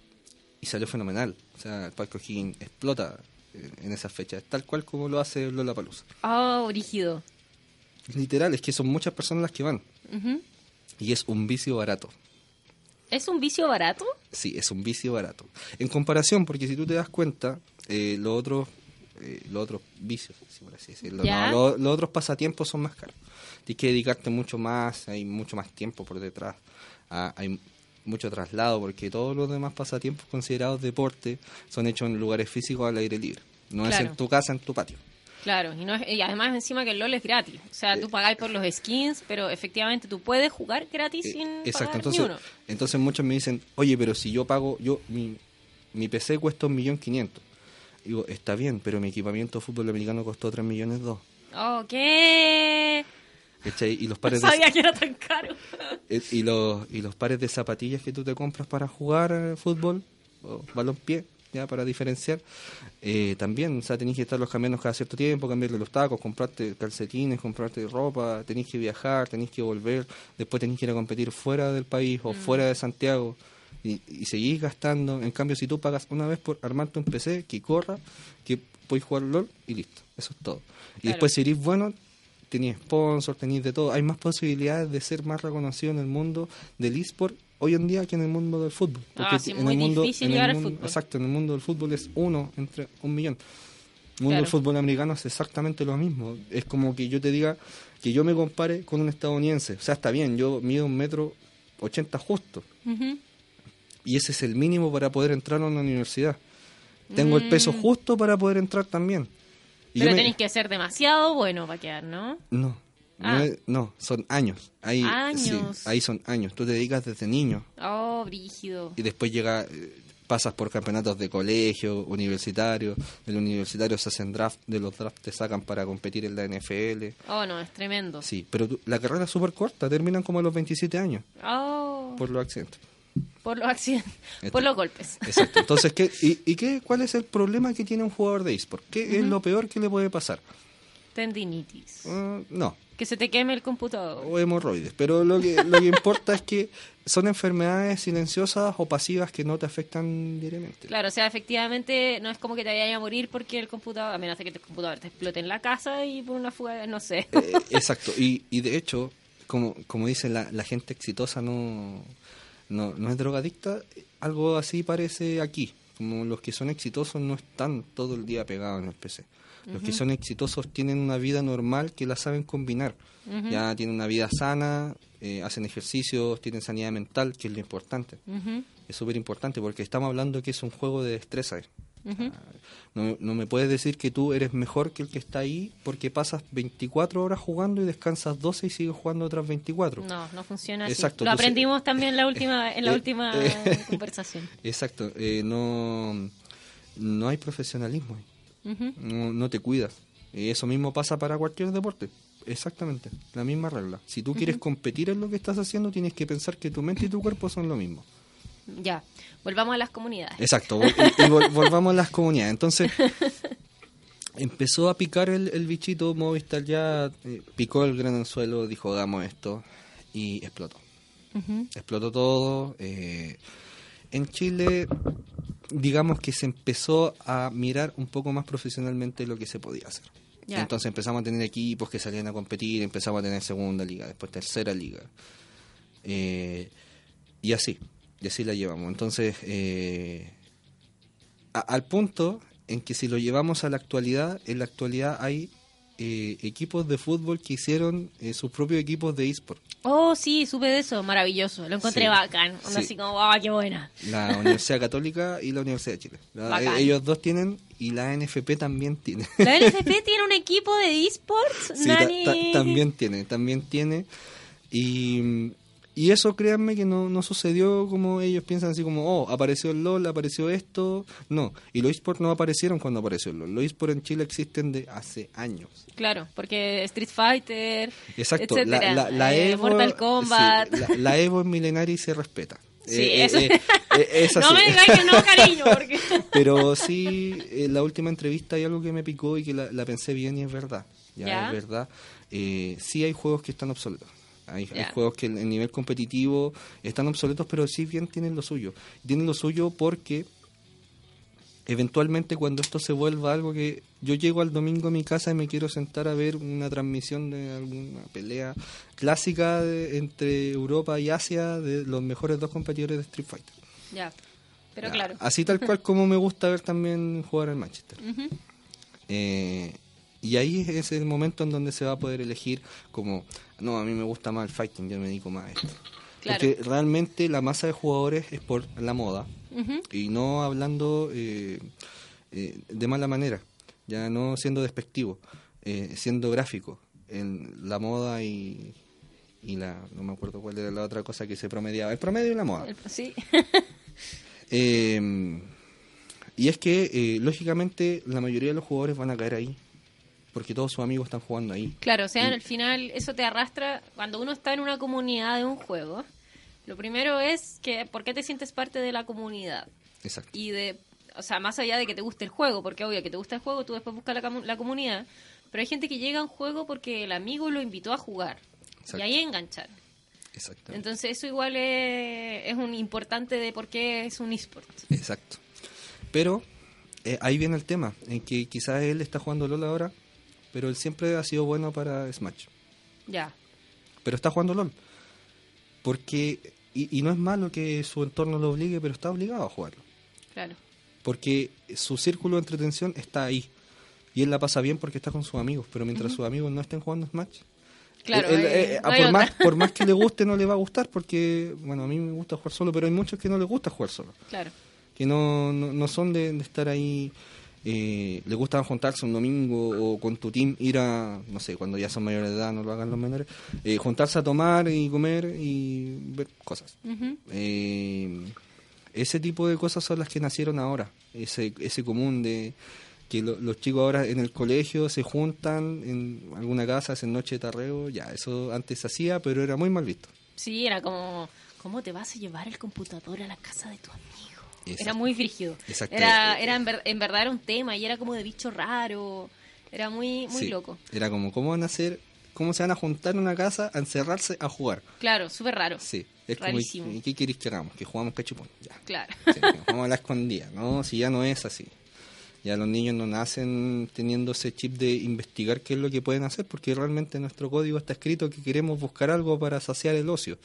Y salió fenomenal. O sea, el Parque O'Higgins explota en, en esas fechas, tal cual como lo hace Lola Palusa. Oh, brígido. Literal, es que son muchas personas las que van. Y es un vicio barato. ¿Es un vicio barato? Sí, es un vicio barato. En comparación, porque si tú te das cuenta, eh, los otros eh, los otros vicios, si por así decirlo, Ya. no, los, los otros pasatiempos son más caros. Tienes que dedicarte mucho más, hay mucho más tiempo por detrás, ah, hay mucho traslado, porque todos los demás pasatiempos considerados deporte son hechos en lugares físicos al aire libre. No es en tu casa, en tu patio. Claro, y, no es- y además encima que el LOL es gratis. O sea, tú pagáis por los skins, pero efectivamente tú puedes jugar gratis Eh, sin Exacto, pagar entonces, ni uno. entonces muchos me dicen, oye, pero si yo pago, yo mi, mi PC cuesta un millón quinientos. Digo, está bien, pero mi equipamiento de fútbol americano costó tres millones dos. Oh, ¿qué? ¿Cachai? Y los No pares de, que era tan caro. eh, y los y los pares de zapatillas que tú te compras para jugar eh, fútbol o balonpié, ya para diferenciar, eh, también, o sea, tenéis que estar los cambiando cada cierto tiempo, cambiarle los tacos, comprarte calcetines, comprarte ropa, tenéis que viajar, tenéis que volver, después tenéis que ir a competir fuera del país o fuera de Santiago y, y seguís gastando. En cambio, si tú pagas una vez por armarte un PC que corra, que podéis jugar LOL y listo, eso es todo. Y Claro. después si eres bueno, tenéis sponsor, tenéis de todo. Hay más posibilidades de ser más reconocido en el mundo del eSport hoy en día que en el mundo del fútbol. Ah, sí, en muy el mundo, difícil en el llegar al mundo- fútbol. Exacto, en el mundo del fútbol es uno entre un millón. El mundo Claro. del fútbol americano es exactamente lo mismo. Es como que yo te diga que yo me compare con un estadounidense. O sea, está bien, yo mido un metro ochenta justo. Y ese es el mínimo para poder entrar a una universidad. Tengo el peso justo para poder entrar también. Y. Pero me- tenéis que ser demasiado bueno para quedar, ¿no? No, Ah. no, es- no, son años. Ahí, sí, ahí son años. Tú te dedicas desde niño Oh, brígido. y después llega, eh, pasas por campeonatos de colegio, universitario. Del universitario se hacen draft, de los drafts te sacan para competir en la NFL. Oh, no, es tremendo. Sí, pero tú- la carrera es súper corta, terminan como a los 27 años Oh, por los accidentes. Por los accidentes, Este- por los golpes. Exacto. Entonces, ¿qué, y, y qué, cuál es el problema que tiene un jugador de eSport? ¿Qué es lo peor que le puede pasar? Tendinitis. Mm, no, Que se te queme el computador. o hemorroides. Pero lo que, lo que importa es que son enfermedades silenciosas o pasivas que no te afectan diariamente. Claro, o sea, efectivamente no es como que te vayas a morir porque el computador, a menos de que el computador te explote en la casa y por una fuga, de- no sé. Eh, exacto. Y, y de hecho, como, como dice la, la gente exitosa no, no, no es drogadicta, algo así parece aquí. Como los que son exitosos no están todo el día pegados en el PC. Los que son exitosos tienen una vida normal que la saben combinar. Ya tienen una vida sana, eh, hacen ejercicios, tienen sanidad mental, que es lo importante. Es súper importante porque estamos hablando que es un juego de destreza. No, no me puedes decir que tú eres mejor que el que está ahí porque pasas 24 horas jugando y descansas 12 y sigues jugando otras 24. No, no funciona así. Exacto, Lo entonces- aprendimos también la última, en la Eh, última eh. conversación. Exacto, eh, no, no hay profesionalismo, ahí. No te cuidas. Y eso mismo pasa para cualquier deporte. Exactamente, la misma regla. Si tú quieres competir en lo que estás haciendo, tienes que pensar que tu mente y tu cuerpo son lo mismo. Ya, volvamos a las comunidades. Exacto, y, y volvamos a las comunidades. Entonces, empezó a picar el, el bichito, Movistar ya eh, picó el gran anzuelo, dijo, hagamos esto, y explotó. Explotó todo. eh, en Chile, digamos que se empezó a mirar un poco más profesionalmente lo que se podía hacer. Entonces empezamos a tener equipos que salían a competir, empezamos a tener segunda liga, después tercera liga. Eh, y así, y así la llevamos. Entonces, eh, a- al punto en que si lo llevamos a la actualidad, en la actualidad hay eh, equipos de fútbol que hicieron eh, sus propios equipos de eSport. Oh, sí, supe de eso, maravilloso. Lo encontré Sí. bacán. Sí. así como, ¡ah, qué buena! La Universidad Católica y la Universidad de Chile. La- eh, ellos dos tienen y la NFP también tiene. La LFP tiene un equipo de esports, Sí, ta- Nani. ta- también tiene, también tiene. Y, y eso créanme que no, no sucedió como ellos piensan, así como, oh, apareció el LOL, apareció esto. No, y los esports no aparecieron cuando apareció el LOL. Los esports en Chile existen de hace años. Claro, porque Street Fighter, Exacto, etcétera. la, la, la Eh, Evo, Mortal Kombat. sí, la, la Evo es milenaria y se respeta. Sí, Eh, eh, eso- eh, es no me digas que no, cariño, porque... Pero sí, en la última entrevista hay algo que me picó y que la, pensé bien y es verdad. Ya, ¿Ya? es verdad. Eh, sí hay juegos que están obsoletos. Hay, juegos que en nivel competitivo están obsoletos, pero sí bien tienen lo suyo. Tienen lo suyo porque eventualmente cuando esto se vuelva algo que yo llego al domingo a mi casa y me quiero sentar a ver una transmisión de alguna pelea clásica de- entre Europa y Asia de los mejores dos competidores de Street Fighter. Ya, pero claro. Así tal cual como me gusta ver también jugar al Manchester. Eh, y ahí es el momento en donde se va a poder elegir como, no, a mí me gusta más el fighting, yo me dedico más a esto. Claro. Porque realmente la masa de jugadores es por la moda y no hablando eh, eh, de mala manera, ya no siendo despectivo, eh, siendo gráfico en la moda y, y la, no me acuerdo cuál era la otra cosa que se promediaba, el promedio y la moda. El- Sí. Eh, y es que, eh, lógicamente, la mayoría de los jugadores van a caer ahí. Porque todos sus amigos están jugando ahí. Claro, o sea, Y- al final eso te arrastra cuando uno está en una comunidad de un juego. Lo primero es que, ¿por qué te sientes parte de la comunidad? Exacto. Y de, o sea, más allá de que te guste el juego, porque obvio que te gusta el juego, tú después buscas la, la comunidad. Pero hay gente que llega a un juego porque el amigo lo invitó a jugar. Exacto. Y ahí enganchar. Exacto. Entonces eso igual es, es un importante de por qué es un eSport. Exacto. Pero eh, ahí viene el tema, en que quizás él está jugando LOL ahora, pero él siempre ha sido bueno para Smash. Ya. Pero está jugando LOL. Porque, y, y no es malo que su entorno lo obligue, pero está obligado a jugarlo. Claro. Porque su círculo de entretención está ahí. Y él la pasa bien porque está con sus amigos, pero mientras sus amigos no estén jugando Smash, Claro, eh, no por, más, por más que le guste, no le va a gustar porque, bueno, a mí me gusta jugar solo, pero hay muchos que no les gusta jugar solo. Claro. Que no, no, no son de, de estar ahí, eh, les gusta juntarse un domingo o con tu team ir a, no sé, cuando ya son mayores de edad, no lo hagan los menores, eh, juntarse a tomar y comer y ver cosas. Eh, ese tipo de cosas son las que nacieron ahora, ese, ese común de que lo- los chicos ahora en el colegio se juntan en alguna casa, hacen noche de tarreo, ya, eso antes se hacía, pero era muy mal visto. Sí, era como, ¿cómo te vas a llevar el computador a la casa de tu amigo? Exacto. Era muy frígido. Exacto. Era, era en, ver- en verdad era un tema y era como de bicho raro. Era muy, muy Sí. loco. Era como, ¿cómo van a hacer? ¿Cómo se van a juntar en una casa a encerrarse a jugar? Claro, súper raro. Sí. Es Rarísimo. como, ¿y qué queréis que hagamos? Que jugamos cachupón. Ya. Claro. Sí, jugamos a la escondida. No, si ya no es así. Ya los niños no nacen teniendo ese chip de investigar qué es lo que pueden hacer, porque realmente en nuestro código está escrito que queremos buscar algo para saciar el ocio.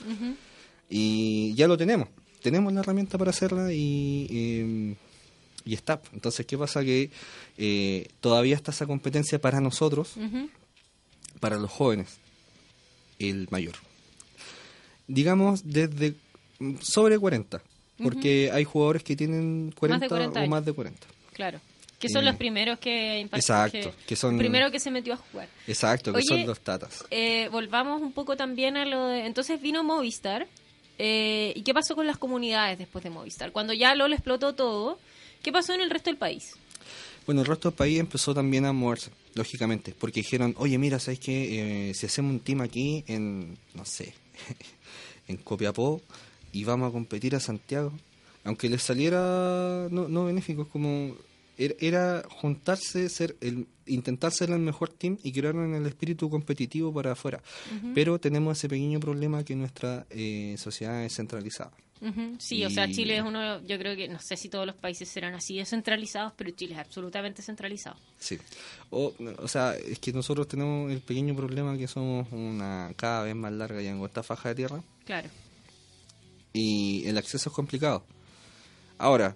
Y ya lo tenemos. Tenemos la herramienta para hacerla y, eh, y está. Entonces, ¿qué pasa? Que eh, todavía está esa competencia para nosotros, para los jóvenes, el mayor. Digamos, desde mm, sobre 40, porque hay jugadores que tienen 40, 40 o años. más de 40. Claro. Que son Eh, los primeros que impactan. exacto, que son- El primero que se metió a jugar. Exacto, que Oye, son los tatas. Eh, volvamos un poco también a lo de... Entonces vino Movistar. Eh, ¿Y qué pasó con las comunidades después de Movistar? Cuando ya LOL explotó todo, ¿qué pasó en el resto del país? Bueno, el resto del país empezó también a moverse, lógicamente, porque dijeron, oye, mira, ¿sabes qué? Eh, si hacemos un team aquí en, no sé, en Copiapó y vamos a competir a Santiago, aunque les saliera no, no benéfico, es como era, era juntarse, ser el, intentar ser el mejor team y crear en el espíritu competitivo para afuera. Pero tenemos ese pequeño problema que nuestra eh, sociedad es centralizada. Sí, o sea, Chile es uno, yo creo que, no sé si todos los países serán así descentralizados, pero Chile es absolutamente centralizado. Sí. O, o sea, es que nosotros tenemos el pequeño problema que somos una cada vez más larga y angosta faja de tierra Claro. y el acceso es complicado. Ahora,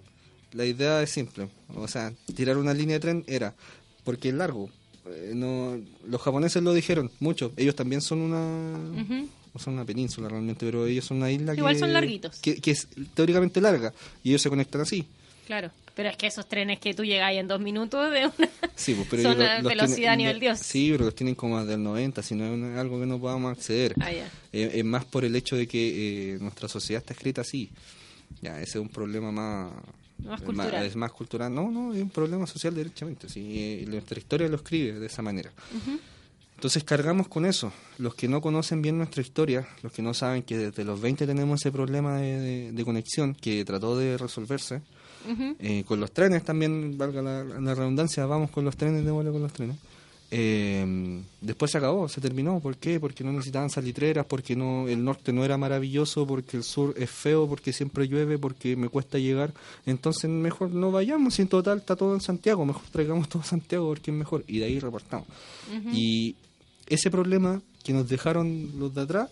la idea es simple. O sea, tirar una línea de tren era porque es largo. Eh, no, los japoneses lo dijeron mucho. Ellos también son una son una península realmente, pero ellos son una isla Igual que, son larguitos. que, que es teóricamente larga y ellos se conectan así. Claro. Pero es que esos trenes que tú llegas en dos minutos de una... Sí, pues, pero Son ellos a velocidad tienen- a nivel Dios. Sí, pero los tienen como del 90, si no es algo que no podamos acceder. Ah, ya. Eh, es más por el hecho de que eh, nuestra sociedad está escrita así. Ya, ese es un problema más... Más es más cultural. No, no, es un problema social derechamente. Sí, nuestra historia lo escribe de esa manera. Entonces cargamos con eso. Los que no conocen bien nuestra historia, los que no saben que desde los 20 tenemos ese problema de, de- de conexión que trató de resolverse, eh, con los trenes también, valga la, la redundancia, vamos con los trenes, démosle con los trenes. Eh, después se acabó, se terminó. ¿Por qué? Porque no necesitaban salitreras, porque no el norte no era maravilloso, porque el sur es feo, porque siempre llueve, porque me cuesta llegar. Entonces mejor no vayamos, si en total está todo en Santiago, mejor traigamos todo a Santiago porque es mejor. Y de ahí repartamos. Y ese problema que nos dejaron los de atrás,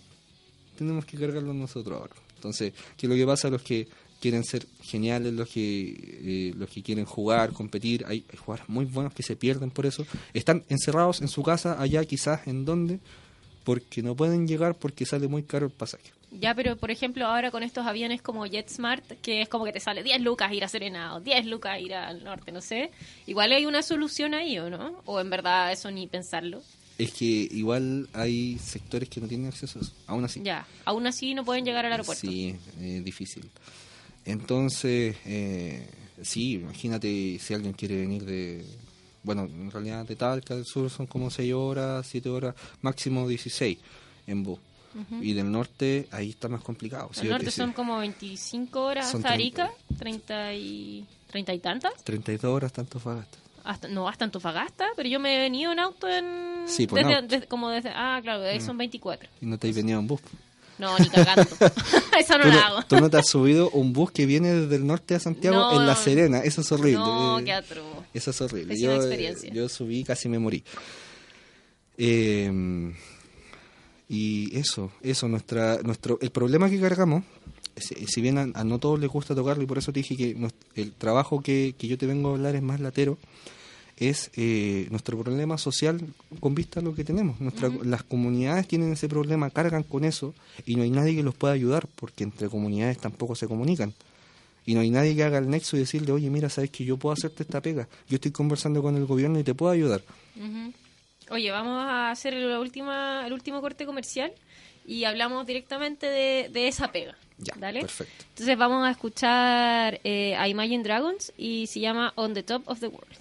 tenemos que cargarlo nosotros ahora. Entonces, ¿qué es lo que pasa a los que quieren ser geniales, los que eh, los que quieren jugar, competir? Hay, hay jugadores muy buenos que se pierden por eso. Están encerrados en su casa, allá quizás en donde, porque no pueden llegar porque sale muy caro el pasaje. Ya, pero por ejemplo, ahora con estos aviones como JetSmart, que es como que te sale 10 lucas ir a Serena o 10 lucas ir al norte, no sé. Igual hay una solución ahí, ¿o no? O en verdad eso ni pensarlo. Es que igual hay sectores que no tienen acceso a eso, aún así. Ya, aún así no pueden llegar al aeropuerto. Sí, es difícil. Entonces, eh, sí, imagínate si alguien quiere venir de, bueno, en realidad de Talca del sur son como 6 horas, 7 horas, máximo 16 en bus. Y del norte ahí está más complicado. Sí, norte son como 25 horas hasta Arica, 30 y... ¿30 y tantas? 32 horas tanto Fagasta. Hasta, no, hasta Antofagasta, pero yo me he venido en auto en... Sí, pues desde, como desde... Ah, claro, ahí son 24. Y no te has venido en bus. No, ni cagando. Eso no ¿Tú lo hago. tú no te has subido un bus que viene desde el norte a Santiago No. en La Serena. Eso es horrible. No, Eh, qué atroz. Eso es horrible. Pésima Yo, experiencia. yo subí, casi me morí. Eh, y eso, eso, nuestra, nuestro, el problema que cargamos, si, si bien a, a no todos les gusta tocarlo y por eso te dije que el trabajo que, que yo te vengo a hablar es más latero, es eh, nuestro problema social con vista a lo que tenemos. Nuestra, Las comunidades tienen ese problema, cargan con eso y no hay nadie que los pueda ayudar porque entre comunidades tampoco se comunican. Y no hay nadie que haga el nexo y decirle, oye, mira, sabes que yo puedo hacerte esta pega. Yo estoy conversando con el gobierno y te puedo ayudar. Ujú. Oye, vamos a hacer la última, el último corte comercial y hablamos directamente de, de esa pega. Ya, ¿Dale? perfecto. Entonces vamos a escuchar eh, a Imagine Dragons y se llama On the Top of the World.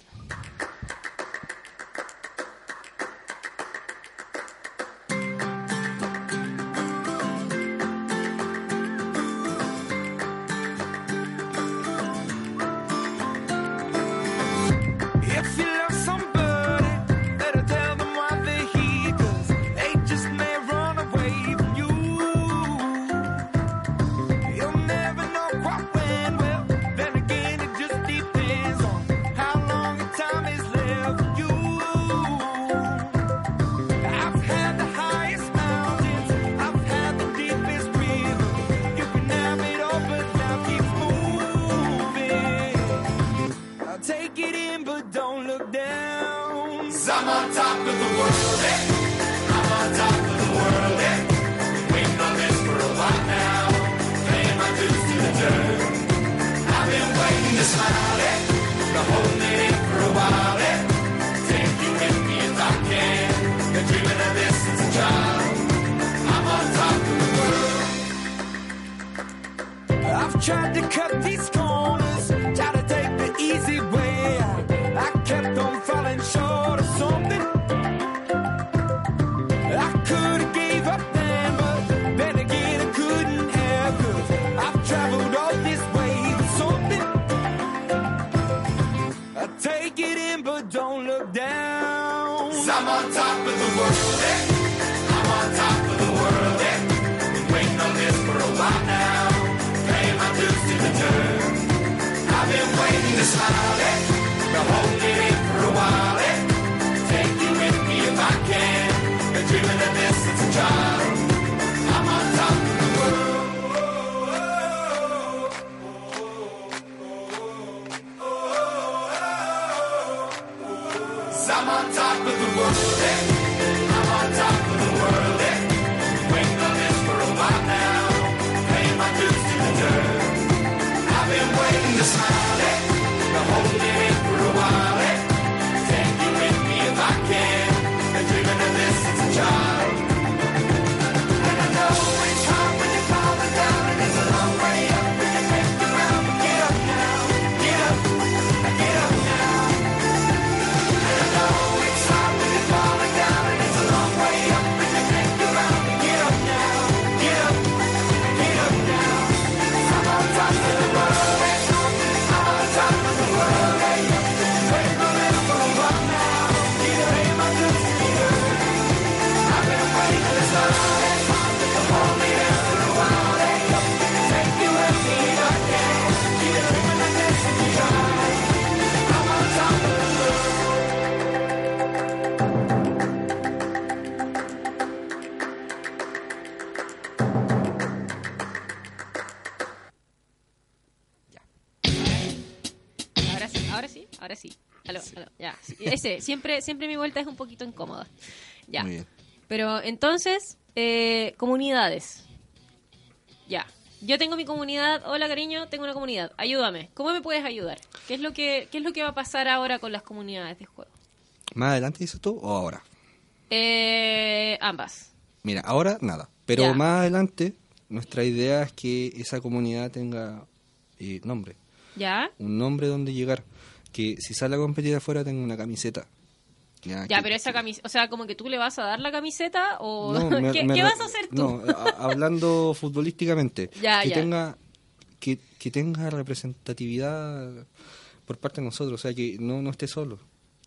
time. Siempre, siempre mi vuelta es un poquito incómoda. Ya. Muy bien. Pero entonces, eh, comunidades. Ya. Yo tengo mi comunidad. Hola, cariño, tengo una comunidad. Ayúdame. ¿Cómo me puedes ayudar? ¿Qué es lo que, qué es lo que va a pasar ahora con las comunidades de juego? ¿Más adelante dices tú o ahora? Eh, ambas. Mira, ahora nada. Pero Ya. más adelante, nuestra idea es que esa comunidad tenga eh, nombre. ¿Ya? Un nombre donde llegar. Que si sale a competir afuera tenga una camiseta. Ya, que- pero esa camiseta, o sea, como que tú le vas a dar la camiseta o No, me- ¿Qué, me qué re- vas a hacer tú? No, a- hablando futbolísticamente. Ya, que ya. tenga que, que tenga representatividad por parte de nosotros, o sea, que no, no esté solo.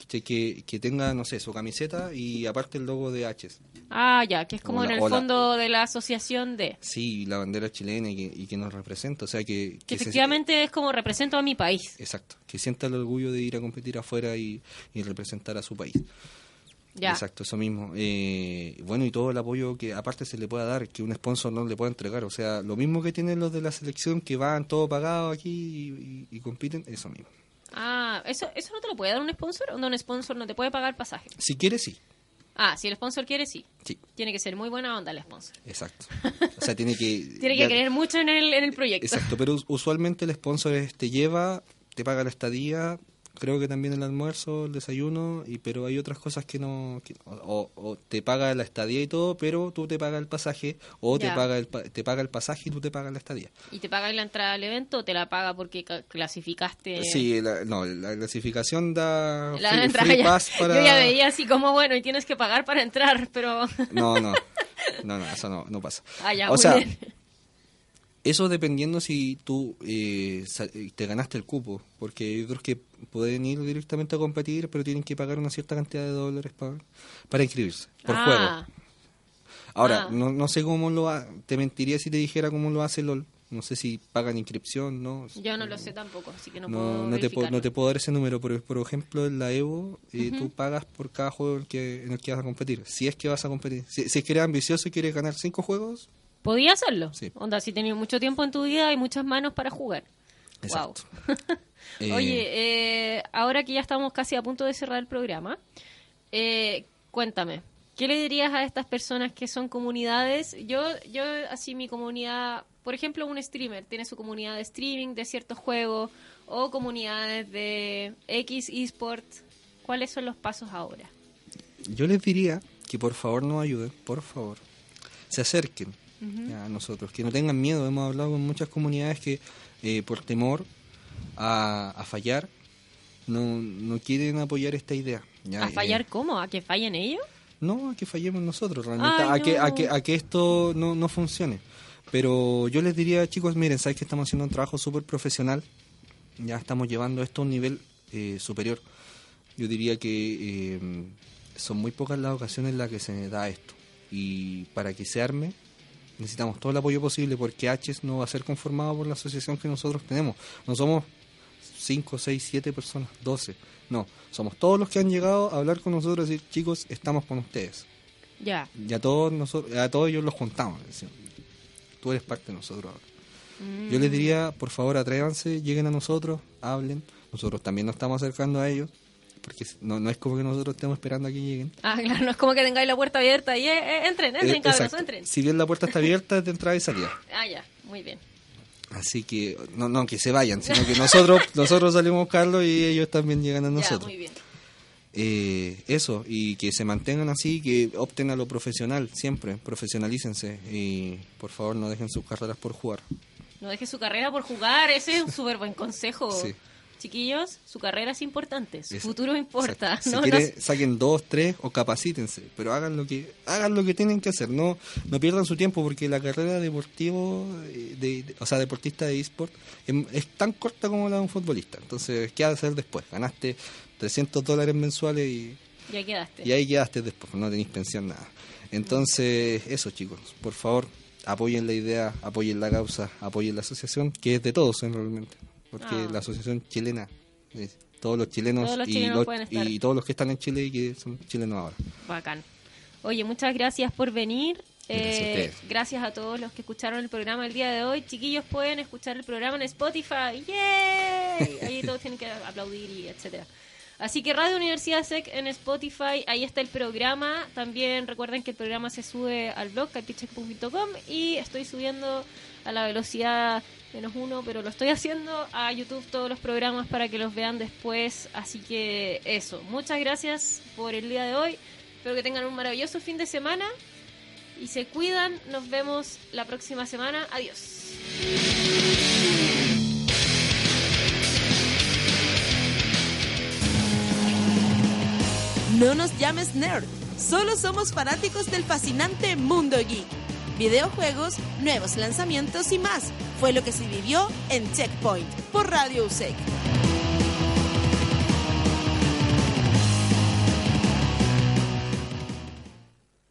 Que, tenga, no sé, su camiseta y aparte el logo de H. Ah, ya, que es como en el fondo de la asociación de... Sí, la bandera chilena y que, y que nos representa, o sea, que... Que efectivamente es como represento a mi país. exacto, que sienta el orgullo de ir a competir afuera y, y representar a su país. Ya. Exacto, eso mismo. Eh, bueno, y todo el apoyo que aparte se le pueda dar, que un sponsor no le pueda entregar. O sea, lo mismo que tienen los de la selección, que van todo pagado aquí y compiten, eso mismo. Ah, ¿eso, ¿eso no te lo puede dar un sponsor? ¿O no, un sponsor no te puede pagar pasaje? Si quieres, sí. Ah, si el sponsor quiere, sí. Sí, Tiene que ser muy buena onda el sponsor. exacto. O sea, tiene que... Tiene que ya- creer mucho en el, en el proyecto. Exacto, pero us- usualmente el sponsor te lleva, te paga la estadía, creo que también el almuerzo, el desayuno, y pero hay otras cosas que no... que- o, o te paga la estadía y todo, pero tú te pagas el pasaje, o te paga, el, te paga el pasaje y tú te pagas la estadía. ¿Y te paga la entrada al evento o te la paga porque ca- clasificaste? Sí, la, no, la clasificación da La free, entrada free ya- pass para... Yo ya veía así como, bueno, y tienes que pagar para entrar, pero... No, no, no, no, eso no, no pasa. Ah, ya, o sea, bien. Eso dependiendo si tú eh, eh, te ganaste el cupo, porque hay otros que pueden ir directamente a competir, pero tienen que pagar una cierta cantidad de dólares pa- para inscribirse por Ah, juego. Ahora, ah. no, no sé cómo lo ha, te mentiría si te dijera cómo lo hace LOL. No sé si pagan inscripción, ¿no? Yo no lo sé tampoco, así que no, No, puedo no, te, puedo- no te puedo dar ese número, pero por ejemplo en la Evo eh, tú pagas por cada juego en el, que, en el que vas a competir. Si es que vas a competir. Si, si es que eres ambicioso y quieres ganar cinco juegos, Podía hacerlo. Sí. Onda, si tenías mucho tiempo en tu vida y muchas manos para jugar. Exacto. Wow. Eh, Oye, eh, ahora que ya estamos casi a punto de cerrar el programa, eh, cuéntame, ¿qué le dirías a estas personas que son comunidades? Yo, yo así mi comunidad, por ejemplo, un streamer tiene su comunidad de streaming de ciertos juegos o comunidades de X eSport. ¿Cuáles son los pasos ahora? Yo les diría que por favor nos ayuden, por favor. Se acerquen ya, a nosotros, que no tengan miedo. Hemos hablado con muchas comunidades que eh, por temor a, a fallar no, no quieren apoyar esta idea. ya, ¿A eh, fallar cómo? ¿A que fallen ellos? No, a que fallemos nosotros, realmente, Ay, a, que, no. a, que, a que esto no, no funcione. Pero yo les diría, chicos, miren, sabes que estamos haciendo un trabajo súper profesional, ya estamos llevando esto a un nivel eh, superior. Yo diría que eh, son muy pocas las ocasiones en las que se da esto. Y para que se arme, necesitamos todo el apoyo posible porque H's no va a ser conformado por la asociación que nosotros tenemos. No somos 5, 6, 7 personas, 12. No, somos todos los que han llegado a hablar con nosotros y decir, chicos, estamos con ustedes. Ya. Y a todos, nosotros, a todos ellos los decimos, Tú eres parte de nosotros ahora. Yo les diría, por favor, atrévanse, lleguen a nosotros, hablen. Nosotros también nos estamos acercando a ellos, porque no, no es como que nosotros estemos esperando a que lleguen. Ah, claro, no es como que tengáis la puerta abierta y eh, eh, entren, entren, Eh, cabros, entren. Si bien la puerta está abierta, es de entrada y salida. Ah, ya, muy bien. Así que, no, no que se vayan, sino que nosotros nosotros salimos a buscarlos y ellos también llegan a Ya, nosotros. muy bien. Eh, eso, y que se mantengan así, que opten a lo profesional, siempre, profesionalícense y por favor no dejen sus carreras por jugar. No deje su carrera por jugar, ese es un súper buen consejo. Sí. Chiquillos, su carrera es importante, su futuro importa. Exacto. Si ¿no? quiere, No- saquen dos, tres o capacítense, pero hagan lo que hagan lo que tienen que hacer, no no pierdan su tiempo porque la carrera deportivo eh, de, de- o sea, deportista de eSport em- es, tan corta como la de un futbolista. Entonces, ¿qué hacer después? Ganaste 300 dólares mensuales y, ya quedaste. y ahí quedaste después, no tenéis pensión nada. Entonces, eso chicos, por favor, apoyen la idea, apoyen la causa, apoyen la asociación, que es de todos en realmente, porque Ah. la asociación chilena, es todos los chilenos, Todos los y, los- estar. y todos los que están en Chile y que son chilenos ahora. Bacán. Oye, muchas gracias por venir. Gracias a Eh, gracias a todos los que escucharon el programa el día de hoy. Chiquillos pueden escuchar el programa en Spotify. ¡Yay! Ahí todos tienen que aplaudir y etcétera. Así que Radio Universidad SEC en Spotify, ahí está el programa. También recuerden que el programa se sube al blog capicheck.com y estoy subiendo a la velocidad menos uno, pero lo estoy haciendo a YouTube todos los programas para que los vean después. Así que eso, muchas gracias por el día de hoy. Espero que tengan un maravilloso fin de semana y se cuidan. Nos vemos la próxima semana. Adiós. No nos llames nerd, solo somos fanáticos del fascinante mundo geek. Videojuegos, nuevos lanzamientos y más fue lo que se vivió en Checkpoint por Radio USEC.